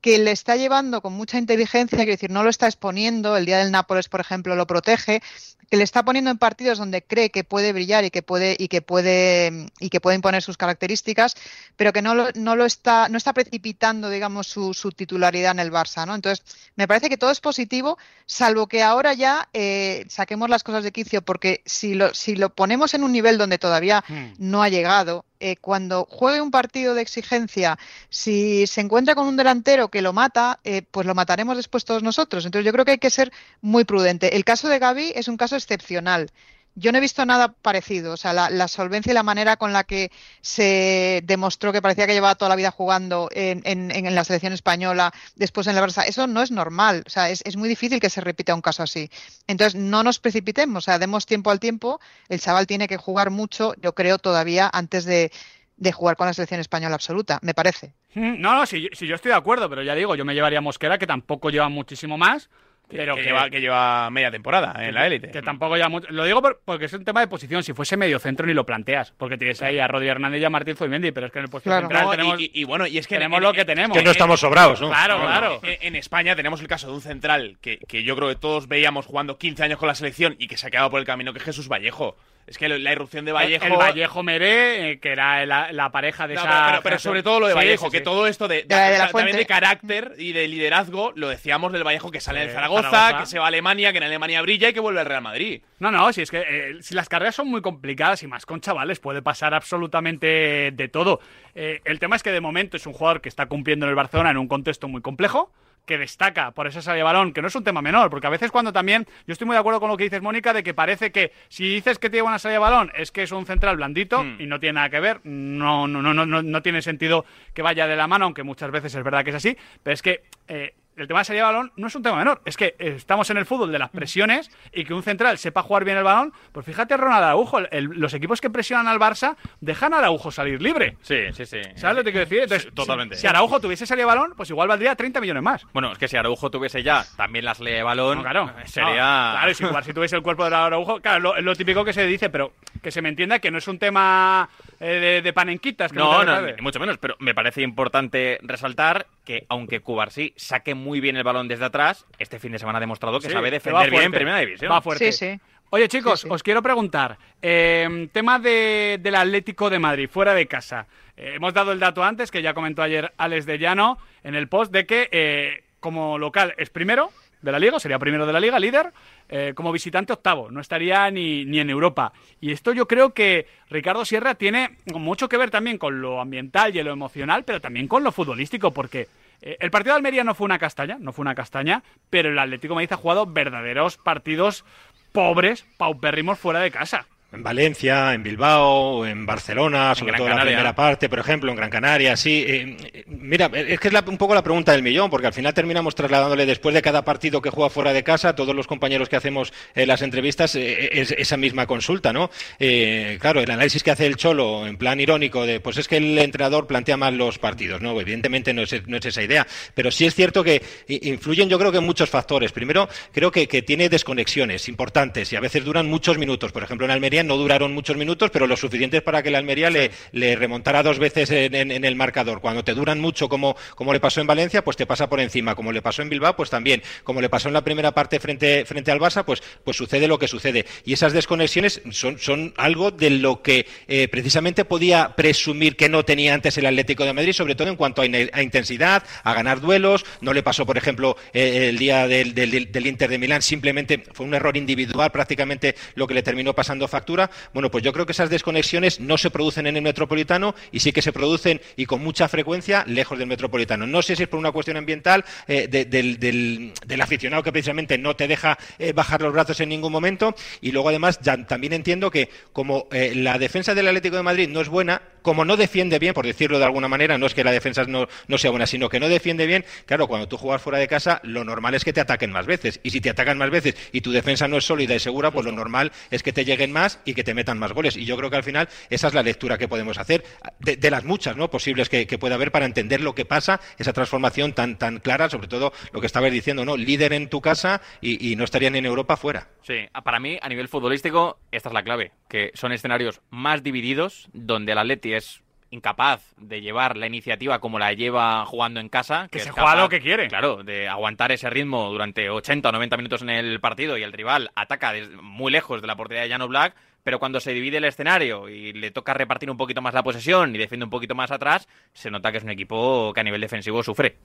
que le está llevando con mucha inteligencia, quiero decir, no lo está exponiendo, el día del Nápoles, por ejemplo, lo protege, que le está poniendo en partidos donde cree que puede brillar y que puede y que puede y que puede imponer sus características, pero que no lo, no lo está no está precipitando, digamos, su, su titularidad en el Barça, ¿no? Entonces, me parece que todo es positivo, salvo que ahora ya eh, saquemos las cosas de quicio, porque si lo si lo ponemos en un nivel donde todavía no ha llegado, eh, cuando juegue un partido de exigencia, si se encuentra con un delantero que lo mata, eh, pues lo mataremos después todos nosotros. Entonces yo creo que hay que ser muy prudente. El caso de Gaby es un caso excepcional. Yo no he visto nada parecido, o sea, la, la solvencia y la manera con la que se demostró que parecía que llevaba toda la vida jugando en, en- en la selección española, después en la Barça, eso no es normal, o sea, es, muy difícil que se repita un caso así. Entonces, no nos precipitemos, o sea, demos tiempo al tiempo, el chaval tiene que jugar mucho, yo creo, todavía antes de, de jugar con la selección española absoluta, me parece. Mm, No, no, si, si yo estoy de acuerdo, pero ya digo, yo me llevaría a Mosquera, que tampoco lleva muchísimo más. Pero que, lleva, que lleva media temporada en la élite. Que tampoco lleva mucho. Lo digo por- porque es un tema de posición. Si fuese medio centro ni lo planteas. Porque tienes ahí a Rodri Hernández y a Martín Zubimendi, pero es que en el puesto Claro. central No, tenemos, y, y- y bueno, y es que tenemos en- lo que en- tenemos. Que no estamos sobrados, ¿no? Claro, No, claro. En, en España tenemos el caso de un central que, que yo creo que todos veíamos jugando 15 años con la selección y que se ha quedado por el camino, que es Jesús Vallejo. Es que la irrupción de Vallejo. El Vallejo Meré, eh, que era la, la pareja de No, esa. pero, pero- pero sobre todo lo de Sí, Vallejo, sí, que todo esto de, De la- de la también de carácter y de liderazgo, lo decíamos del Vallejo que sale del Zaragoza, Zaragoza. que se va a Alemania, que en Alemania brilla y que vuelve al Real Madrid. No, no, si es que eh, si las carreras son muy complicadas y más con chavales puede pasar absolutamente de todo. Eh, el tema es que de momento es un jugador que está cumpliendo en el Barcelona en un contexto muy complejo, que destaca por esa salida de balón, que no es un tema menor, porque a veces cuando también, yo estoy muy de acuerdo con lo que dices, Mónica, de que parece que si dices que tiene buena salida de balón es que es un central blandito y no tiene nada que ver, no, no, no, no, no, no tiene sentido que vaya de la mano, aunque muchas veces es verdad que es así, pero es que eh, el tema de salida de balón no es un tema menor, es que eh, estamos en el fútbol de las presiones y que un central sepa jugar bien el balón, pues fíjate Ronald Araujo, el- el- los equipos que presionan al Barça dejan a Araujo salir libre. Sí, sí, sí. ¿Sabes lo que quiero decir? Entonces, Sí, totalmente. Si Araujo tuviese salida de balón, pues igual valdría 30 millones más. Bueno, es que si Araujo tuviese ya también las ley de balón, No, claro. sería... No, claro, y si, igual si tuviese el cuerpo de Araujo, claro, lo, lo típico que se dice, pero que se me entienda que no es un tema de, de panenquitas. Que No, no, ni mucho menos, pero me parece importante resaltar que aunque Cubarsí saque muy bien el balón desde atrás, este fin de semana ha demostrado que Sí, sabe defender va bien en. Primera División. Va fuerte. Oye, chicos, os quiero preguntar. eh, tema de- del Atlético de Madrid, fuera de casa. Eh, hemos dado el dato antes, que ya comentó ayer Alex de Llano en el post, de que eh, como local es primero de la liga, sería primero de la liga, líder, eh, como visitante octavo, no estaría ni, ni en Europa. Y esto yo creo que Ricardo Sierra tiene mucho que ver también con lo ambiental y lo emocional, pero también con lo futbolístico, porque eh, el partido de Almería no fue una castaña, no fue una castaña, pero el Atlético Madrid ha jugado verdaderos partidos pobres, paupérrimos fuera de casa. En Valencia, en Bilbao, en Barcelona, sobre todo en la Canaria. primera parte, por ejemplo, en Gran Canaria, sí. Eh, eh, mira, es que es la- un poco la pregunta del millón, porque al final terminamos trasladándole después de cada partido que juega fuera de casa, a todos los compañeros que hacemos eh, las entrevistas, eh, es esa misma consulta, ¿no? Eh, claro, el análisis que hace el Cholo, en plan irónico, de pues es que el entrenador plantea mal los partidos, ¿no? Evidentemente no es, no es esa idea, pero sí es cierto que influyen yo creo que muchos factores. Primero, creo que, que tiene desconexiones importantes y a veces duran muchos minutos. Por ejemplo, en Almería bien, no duraron muchos minutos, pero lo suficientes para que la Almería le, le, remontara dos veces en, el marcador. Cuando te duran mucho, como, como le pasó en Valencia, pues te pasa por encima. Como le pasó en Bilbao, pues también. Como le pasó en la primera parte frente, frente al Barça, pues, pues sucede lo que sucede. Y esas desconexiones son, son algo de lo que eh, precisamente podía presumir que no tenía antes el Atlético de Madrid, sobre todo en cuanto a, intensidad, a ganar duelos. No le pasó, por ejemplo, eh, el día del, del, Inter de Milán, simplemente fue un error individual prácticamente lo que le terminó pasando factura. Bueno, pues yo creo que esas desconexiones no se producen en el Metropolitano y sí que se producen y con mucha frecuencia lejos del Metropolitano. No sé si es por una cuestión ambiental eh, del, del, aficionado que precisamente no te deja bajar los brazos en ningún momento y luego además ya, también entiendo que como la defensa del Atlético de Madrid no es buena, como no defiende bien, por decirlo de alguna manera, no es que la defensa no, no, sea buena, sino que no defiende bien, claro, cuando tú juegas fuera de casa, lo normal es que te ataquen más veces. Y si te atacan más veces y tu defensa no es sólida y segura, pues lo normal es que te lleguen más y que te metan más goles. Y yo creo que al final esa es la lectura que podemos hacer de, las muchas ¿no? posibles que, pueda haber para entender lo que pasa, esa transformación tan, tan clara, sobre todo lo que estabas diciendo, ¿no? Líder en tu casa y, y no estarían en Europa fuera. Sí, para mí, a nivel futbolístico, esta es la clave, que son escenarios más divididos, donde el Atleti es incapaz de llevar la iniciativa como la lleva jugando en casa. Que, se juega lo que quiere. Claro, de aguantar ese ritmo durante 80 o 90 minutos en el partido y el rival ataca desde muy lejos de la portería de Llano Black, pero cuando se divide el escenario y le toca repartir un poquito más la posesión y defiende un poquito más atrás, se nota que es un equipo que a nivel defensivo sufre.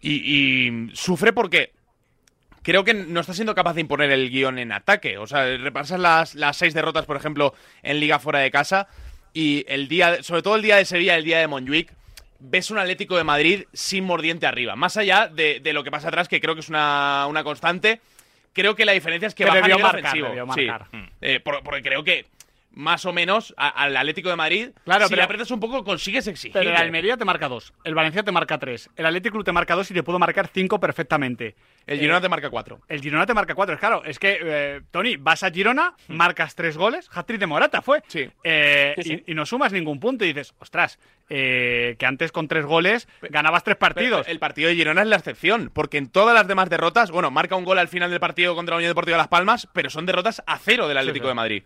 Y, y sufre porque creo que no está siendo capaz de imponer el guion en ataque. O sea, repasas las, las seis derrotas, por ejemplo, en Liga fuera de casa y el día, sobre todo el día de Sevilla, el día de Montjuic, ves un Atlético de Madrid sin mordiente arriba. Más allá de, lo que pasa atrás, que creo que es una, constante, creo que la diferencia es que va a nivel ofensivo. Sí, eh, porque creo que más o menos al Atlético de Madrid. Claro, si pero le aprietas un poco, consigues exigir. Pero el Almería te marca dos, el Valencia te marca tres, el Atlético te marca dos y te puedo marcar cinco perfectamente. El Girona eh, te marca cuatro. El Girona te marca cuatro, es claro. Es que, eh, Tony, vas a Girona, mm. marcas tres goles, hat de Morata fue. Eh, sí. Y, no sumas ningún punto y dices, ostras, que antes con tres goles ganabas tres partidos. el partido de Girona es la excepción, porque en todas las demás derrotas, bueno, marca un gol al final del partido contra la Unión Deportiva de Las Palmas, pero son derrotas a cero del Atlético de Madrid.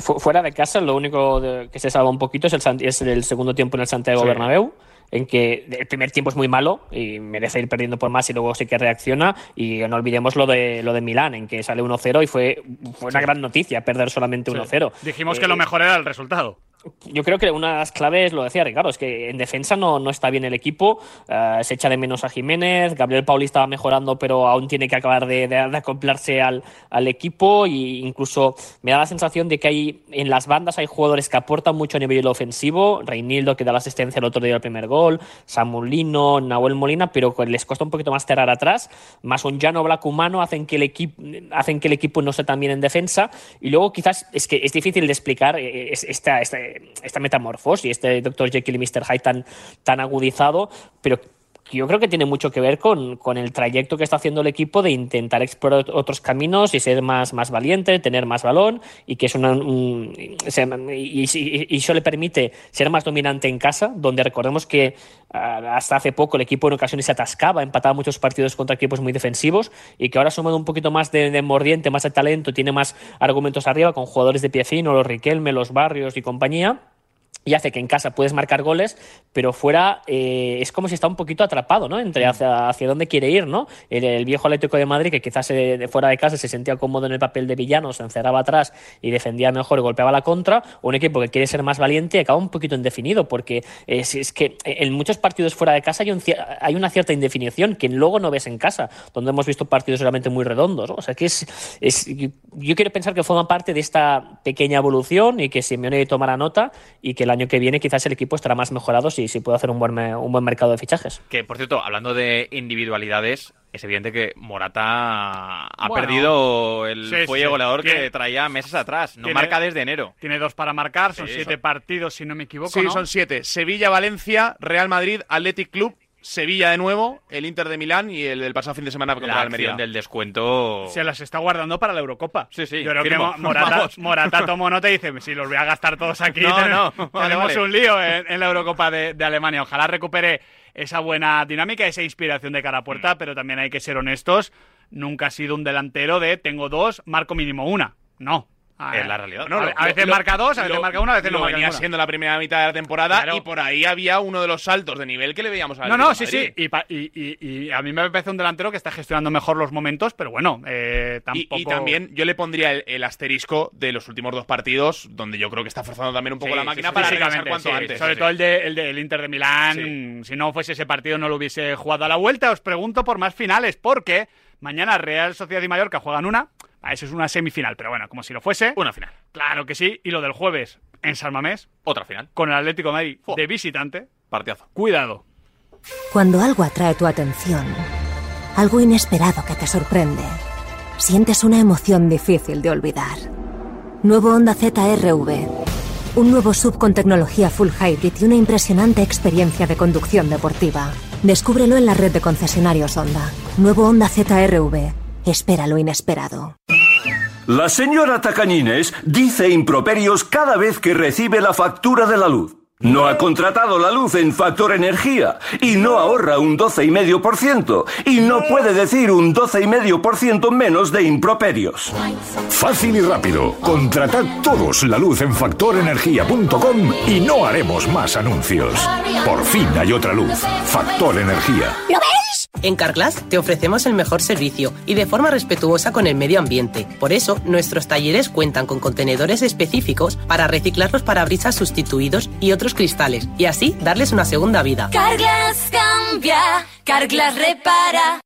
Fuera de casa, lo único que se salva un poquito es el, es el segundo tiempo en el Santiago Bernabéu en que el primer tiempo es muy malo y merece ir perdiendo por más y luego sí que reacciona. Y no olvidemos lo de lo de Milán en que sale 1-0 y fue, una gran noticia perder solamente 1-0. Dijimos que lo eh, mejor era el resultado yo creo que una de las claves, lo decía Ricardo, es que en defensa no, no está bien el equipo, eh, se echa de menos a Jiménez, Gabriel Pauli estaba mejorando, pero aún tiene que acabar de, acoplarse al, al, equipo. E incluso me da la sensación de que hay en las bandas hay jugadores que aportan mucho a nivel ofensivo, Reinildo que da la asistencia el otro día del primer gol, Samulino, Nahuel Molina, pero les cuesta un poquito más cerrar atrás, más un Llano Black humano hacen que el equipo hacen que el equipo no esté tan bien en defensa. Y luego quizás es que es difícil de explicar eh, esta, esta esta metamorfosis, este Dr. Jekyll y Mr. Hyde tan, tan agudizado, pero yo creo que tiene mucho que ver con, el trayecto que está haciendo el equipo de intentar explorar otros caminos y ser más, más valiente, tener más balón y que es una, y, eso le permite ser más dominante en casa, donde recordemos que ah, hasta hace poco el equipo en ocasiones se atascaba, empataba muchos partidos contra equipos muy defensivos y que ahora sumado un poquito más de, mordiente, más de talento, tiene más argumentos arriba con jugadores de pie fino, los Riquelme, los Barrios y compañía y hace que en casa puedes marcar goles, pero fuera eh, es como si está un poquito atrapado, ¿no? Entre hacia, hacia dónde quiere ir, ¿no? El, viejo Atlético de Madrid, que quizás eh, de fuera de casa se sentía cómodo en el papel de villano, se encerraba atrás y defendía mejor y golpeaba la contra, un equipo que quiere ser más valiente y acaba un poquito indefinido, porque es, es que en muchos partidos fuera de casa hay, un, hay, una cierta indefinición que luego no ves en casa, donde hemos visto partidos realmente muy redondos, ¿no? O sea, que es, es yo, quiero pensar que forma parte de esta pequeña evolución y que Simeone tomara nota y que el año que viene quizás el equipo estará más mejorado si, si puede hacer un buen, un buen mercado de fichajes. Que, por cierto, hablando de individualidades, es evidente que Morata ha perdido el fuelle goleador que, traía meses atrás. No marca desde enero. Tiene dos para marcar, son siete partidos, si no me equivoco. Sí, son siete. Sevilla, Valencia, Real Madrid, Athletic Club Sevilla de nuevo, el Inter de Milán y el del pasado fin de semana contra la Almería. del descuento. Se las está guardando para la Eurocopa. Sí, sí. Yo creo que Morata, Morata tomó nota y dice: Si los voy a gastar todos aquí, no, tenemos, un lío en, la Eurocopa de, Alemania. Ojalá recupere esa buena dinámica, esa inspiración de cara a puerta, mm. pero también hay que ser honestos. Nunca ha sido un delantero de tengo dos, marco mínimo una. No, Ah, es la realidad. No, a, veces marca dos, a veces marca una, a veces no marca venía ninguna. siendo la primera mitad de la temporada Claro. y por ahí había uno de los saltos de nivel que le veíamos al No, no, sí, sí. Y, pa- y- y- y a mí me parece un delantero que está gestionando mejor los momentos, pero bueno, eh, Y, tampoco. y también yo le pondría el, el asterisco de los últimos dos partidos, donde yo creo que está forzando también un poco Sí, la máquina sí, para regresar cuanto sí, antes. Sobre Sí. todo el, de, el del Inter de Milán. Si no fuese ese partido, no lo hubiese jugado a la vuelta. Os pregunto por más finales, porque mañana Real Sociedad y Mallorca juegan una. Ah, Eso es una semifinal, pero bueno, como si lo fuese. Una final. Claro que sí. Y lo del jueves en San Mamés, Otra final. con el Atlético de Madrid de visitante. Partidazo. Cuidado. Cuando algo atrae tu atención, algo inesperado que te sorprende, sientes una emoción difícil de olvidar. Nuevo Honda ZRV. Un nuevo sub con tecnología full hybrid y una impresionante experiencia de conducción deportiva. Descúbrelo en la red de concesionarios Honda. Nuevo Honda ZRV. Espera lo inesperado. La señora Tacañines dice improperios cada vez que recibe la factura de la luz. No ha contratado la luz en Factor Energía y no ahorra un 12,5% y no puede decir un 12,5% menos de improperios. Fácil y rápido. Contratad todos la luz en factorenergía.com y no haremos más anuncios. Por fin hay otra luz. Factor Energía. ¿Lo ves? En Carglass te ofrecemos el mejor servicio y de forma respetuosa con el medio ambiente. Por eso, nuestros talleres cuentan con contenedores específicos para reciclar los parabrisas sustituidos y otros cristales, y así darles una segunda vida. Carglass cambia, Carglass repara.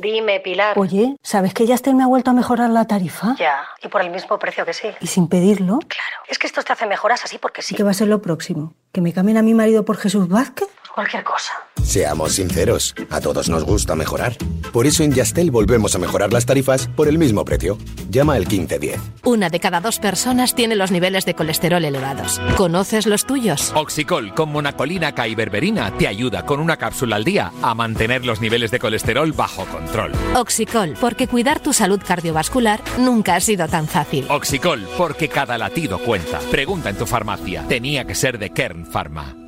Dime, Pilar. Oye, ¿sabes que Yastel me ha vuelto a mejorar la tarifa? Ya, y por el mismo precio que sí. ¿Y sin pedirlo? Claro, es que esto te hace mejoras así porque sí. ¿Qué va a ser lo próximo? ¿Que me cambien a mi marido por Jesús Vázquez? Cualquier cosa. Seamos sinceros, a todos nos gusta mejorar. Por eso en Yastel volvemos a mejorar las tarifas por el mismo precio. Llama al 1510. Una de cada dos personas tiene los niveles de colesterol elevados. ¿Conoces los tuyos? Oxicol con monacolina K y berberina te ayuda con una cápsula al día a mantener los niveles de colesterol bajo control. Oxicol, porque cuidar tu salud cardiovascular nunca ha sido tan fácil. Oxicol, porque cada latido cuenta. Pregunta en tu farmacia. Tenía que ser de Kern Pharma.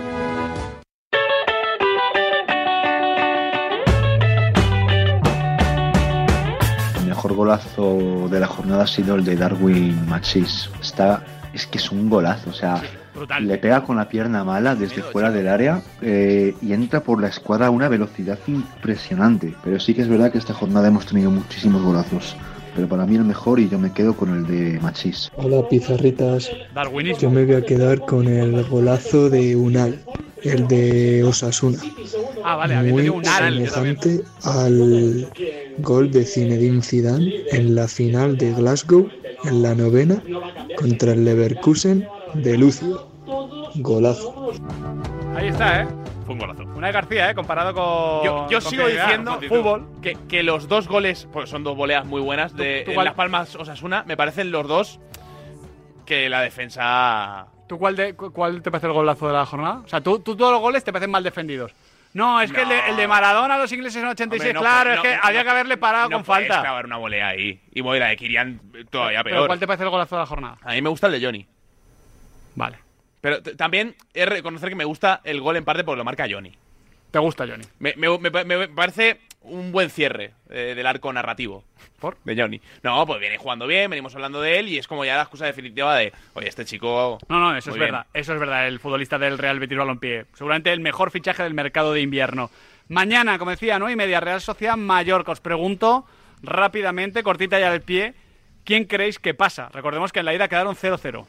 mejor golazo de la jornada ha sido el de Darwin Machis. Está, es que es un golazo, o sea, le pega con la pierna mala desde fuera del área eh, y entra por la escuadra a una velocidad impresionante. Pero sí que es verdad que esta jornada hemos tenido muchísimos golazos. Pero para mí el mejor y yo me quedo con el de Machis. Hola pizarritas. Darwinismo. Yo me voy a quedar con el golazo de Unal, el de Osasuna. Ah, vale, había Muy tenido un semejante al gol de Zinedine Zidane en la final de Glasgow, en la novena, contra el Leverkusen de Lucio. Golazo. Ahí está, ¿eh? Fue un golazo. Una de García, ¿eh? Comparado con. Yo, yo con sigo Fidel, diciendo, con fútbol, que, que los dos goles, pues son dos voleas muy buenas de tú Las Palmas Osasuna, me parecen los dos que la defensa. ¿Tú cuál, de, cu- cuál te parece el golazo de la jornada? O sea, tú, tú todos los goles te parecen mal defendidos. No, es que el de, el de Maradona a los ingleses en 86, Hombre, no claro, es que no- había no- que haberle parado no con falta. clavar una volea ahí. Y voy la de Kirian todavía Pero peor. ¿cuál te parece el golazo de la jornada? A mí me gusta el de Johnny. Vale. Pero también de reconocer que me gusta el gol en parte porque lo marca Johnny. ¿Te gusta Johnny? Me, me- me- me parece un buen cierre eh, del arco narrativo. ¿Por? De Johnny. No, pues viene jugando bien, venimos hablando de él y es como ya la excusa definitiva de, oye, este chico. No, no, eso es bien". verdad. Eso es verdad, el futbolista del Real Betis Balompié. Seguramente el mejor fichaje del mercado de invierno. Mañana, como decía, ¿no? Y media Real Sociedad Mallorca. Os pregunto rápidamente, cortita ya al pie, ¿quién creéis que pasa? Recordemos que en la ida quedaron 0-0.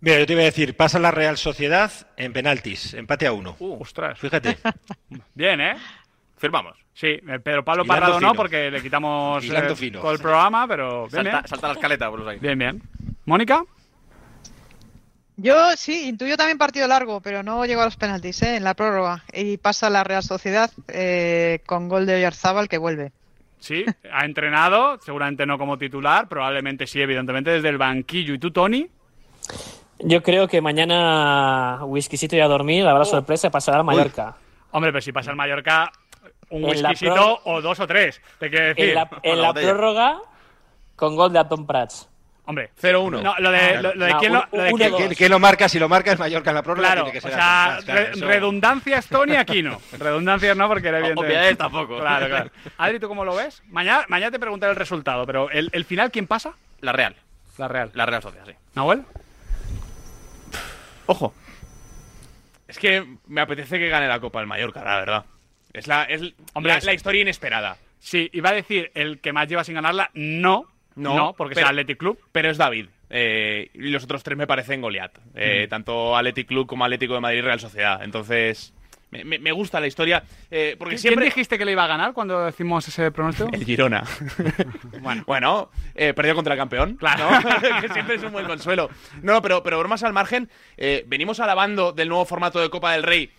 Mira, yo te iba a decir, pasa la Real Sociedad en penaltis, empate a uno. Uh, ostras. Fíjate. Bien, ¿eh? Firmamos. Sí, eh, Pedro Pablo Hilando Parrado no, porque le quitamos eh, fino. todo el programa, pero bien, Salta, bien. salta la escaleta por los. Bien, bien. ¿Mónica? Yo sí, intuyo también partido largo, pero no llegó a los penaltis ¿eh? en la prórroga. Y pasa la Real Sociedad eh, con gol de Oyarzábal que vuelve. Sí, ha entrenado, seguramente no como titular, probablemente sí, evidentemente desde el banquillo. ¿Y tú, Tony? Yo creo que mañana whiskycito y a dormir, habrá sorpresa, pasará al Mallorca. Hombre, pero si pasa el Mallorca, un prórroga- o dos o tres, te quiero decir. En la, en la prórroga, con gol de Atom Prats. Hombre, 0-1. No, lo de, lo, lo de No, quién lo, lo de uno, quién- dos. ¿Quién, quién lo marca? Si lo marca es Mallorca en la prórroga, Claro, tiene que o ser sea, Atom Prats, claro, re- eso- redundancias Tony aquí no. Redundancias no, porque era evidente. obviedades tampoco. Claro, claro. Adri, ¿tú cómo lo ves? Mañana, mañana te preguntaré el resultado, pero el, el final, ¿quién pasa? La Real. La Real. La Real Sociedad, sí. ¿Nahuel? Ojo. Es que me apetece que gane la Copa del Mallorca, la verdad. Es la, es Hombre, la, es- la historia inesperada. Sí, iba a decir el que más lleva sin ganarla, no. No, porque es el Athletic Club. Pero es David. eh, y los otros tres me parecen Goliat. Eh, Mm. Tanto Athletic Club como Atlético de Madrid y Real Sociedad. Entonces, me, me- gusta la historia. eh, porque ¿Quién siempre. dijiste que le iba a ganar cuando decimos ese pronóstico? El Girona. Bueno. bueno, eh, perdió contra el campeón. Claro. ¿no? que siempre es un buen consuelo. No, pero, pero bromas al margen, eh, venimos alabando del nuevo formato de Copa del Rey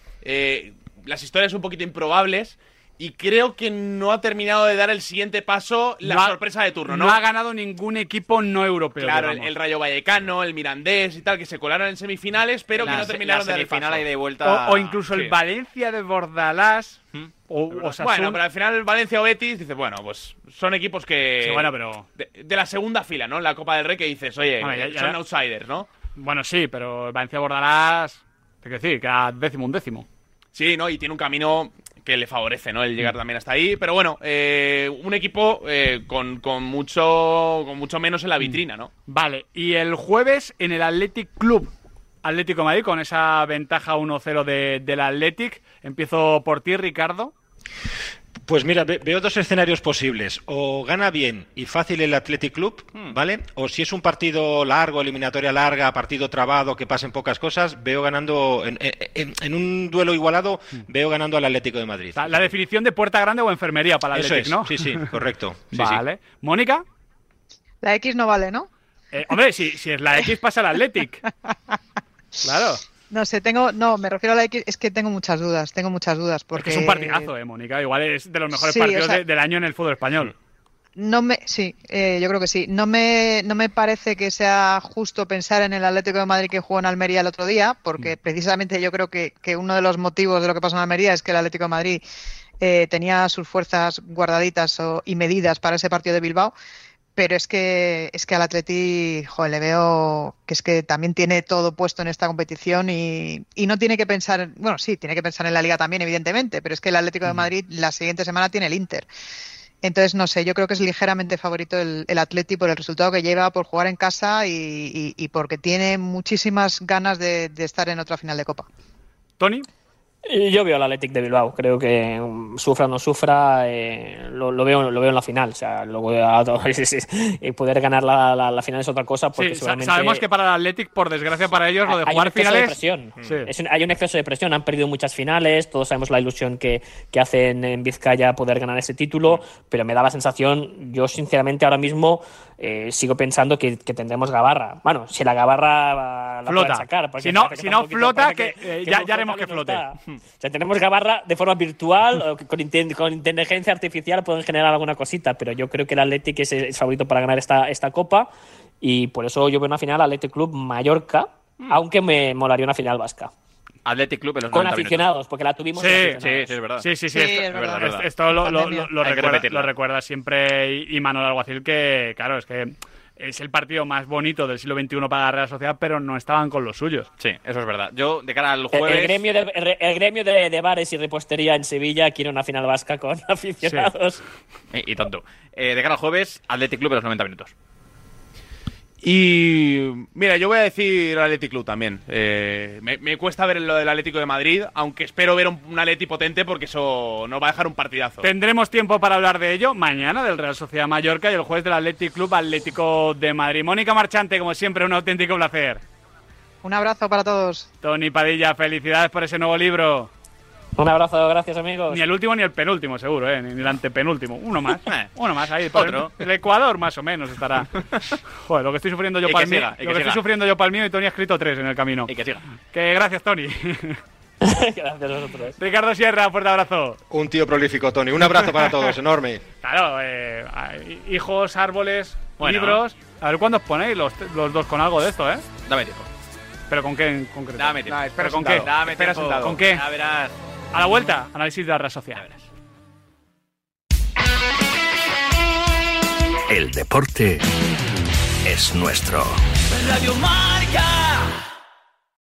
las historias un poquito improbables. Y creo que no ha terminado de dar el siguiente paso la No ha- sorpresa de turno, ¿no? No ha ganado ningún equipo no europeo. Claro, el, Rayo Vallecano, el Mirandés y tal, que se colaron en semifinales, pero que no terminaron la de dar el paso. ahí de vuelta- O, o incluso Sí. el Valencia de Bordalás. O, o Osasuna. Bueno, pero al final el Valencia o Betis dices, bueno, pues son equipos que. Sí, bueno, pero- De, de la segunda fila, ¿no? En la Copa del Rey que dices, oye, Bueno, ya- ya- son outsiders, ¿no? Bueno, sí, pero el Valencia Bordalás. Te quiero decir, que a décimo un décimo. Sí, ¿no? Y tiene un camino que le favorece, ¿no? El llegar también hasta ahí. Pero bueno, eh, un equipo eh, con, con mucho con mucho menos en la vitrina, ¿no? Vale, y el jueves en el Athletic Club Atlético de Madrid, con esa ventaja 1-0 de, del Athletic. Empiezo por ti, Ricardo. Pues mira, ve- veo dos escenarios posibles. O gana bien y fácil el Athletic Club, Hmm. ¿vale? O si es un partido largo, eliminatoria larga, partido trabado, que pasen pocas cosas, veo ganando, en, en- en un duelo igualado, veo ganando al Atlético de Madrid. La, la definición de puerta grande o enfermería para el Eso Athletic, es, ¿no? sí, sí, correcto. Sí, sí. vale. ¿Mónica? La X no vale, ¿no? Eh, hombre, si, si es la X pasa el Athletic. Claro. No sé, tengo, no, me refiero a la X, es que tengo muchas dudas, tengo muchas dudas. Porque es un partidazo, ¿eh, Mónica? Igual es de los mejores Sí, partidos o sea- de- del año en el fútbol español. No me, sí, eh, yo creo que sí. No me, no me parece que sea justo pensar en el Atlético de Madrid que jugó en Almería el otro día, porque precisamente yo creo que, que uno de los motivos de lo que pasó en Almería es que el Atlético de Madrid eh, tenía sus fuerzas guardaditas o- y medidas para ese partido de Bilbao. Pero es que, es que al Atleti, joder, le veo que es que también tiene todo puesto en esta competición y, y no tiene que pensar, en- bueno, sí, tiene que pensar en la Liga también, evidentemente, pero es que el Atlético de Madrid la siguiente semana tiene el Inter. Entonces, no sé, yo creo que es ligeramente favorito el, el Atleti por el resultado que lleva, por jugar en casa y, y- y porque tiene muchísimas ganas de, de estar en otra final de Copa. ¿Tony? Yo veo al Athletic de Bilbao, creo que um, sufra o no sufra, eh, lo, lo veo, lo veo en la final. O sea, y poder ganar la, la- la final es otra cosa. Porque Sí, seguramente sabemos que para el Athletic, por desgracia para ellos, lo de hay jugar un exceso finales. de presión. Sí. Es un- hay un exceso de presión. Han perdido muchas finales. Todos sabemos la ilusión que, que hacen en Vizcaya poder ganar ese título. Pero me da la sensación, yo sinceramente ahora mismo eh, sigo pensando que, que tendremos Gabarra. Bueno, si la Gabarra la Flota. pueden sacar. porque Si no- si no poquito- flota, parece que, eh, ya- ya haremos que flote. O sea, tenemos Gabarra de forma virtual, o que con, inten- con inteligencia artificial pueden generar alguna cosita, pero yo creo que el Athletic es el favorito para ganar esta, esta copa y por eso yo veo una final Athletic Club Mallorca, Mm. aunque me molaría una final vasca. Athletic Club en los Con 90 aficionados, porque la tuvimos Sí, Sí, sí, es verdad. Sí, sí, sí. Sí, esto, es verdad. esto- esto lo, lo- que recuerda, lo recuerda siempre I- Imanol Alguacil, que claro, es que es el partido más bonito del siglo XXI para la Real Sociedad, pero no estaban con los suyos. Sí, eso es verdad. Yo, de cara al jueves... el gremio, de, el, el gremio de, de bares y repostería en Sevilla quiere una final vasca con aficionados. Y, y tonto. Eh, de cara al jueves, Athletic Club en los 90 minutos. Y mira, yo voy a decir Athletic Club también. Eh, me, me cuesta ver lo del Atlético de Madrid, aunque espero ver un, un Atleti potente porque eso nos va a dejar un partidazo. Tendremos tiempo para hablar de ello mañana del Real Sociedad Mallorca y el jueves del Athletic Club Atlético de Madrid. Mónica Marchante, como siempre, un auténtico placer. Un abrazo para todos. Tony Padilla, felicidades por ese nuevo libro. Un abrazo, gracias amigos. Ni el último ni el penúltimo, seguro, ¿eh? ni el antepenúltimo. Uno más. Eh. Uno más ahí. por Otro. El, el Ecuador más o menos estará. Joder, lo que estoy sufriendo yo para el mío. Lo que que estoy sufriendo yo para el mío y Tony ha escrito tres en el camino. Y que siga. Que gracias, Tony. gracias a vosotros. Ricardo Sierra, fuerte abrazo. Un tío prolífico, Tony. Un abrazo para todos, enorme. Claro, eh, hijos, árboles, Bueno. libros. A ver cuándo os ponéis los, los dos con algo de esto, ¿eh? Dame tiempo. ¿Pero con qué en concreto? Dame tiempo. Nah, espera ¿Pero con qué? Dame Espera tiempo. sentado. ¿Con qué? Ya verás. A la vuelta, análisis de la red social. El deporte es nuestro. Radio Marca.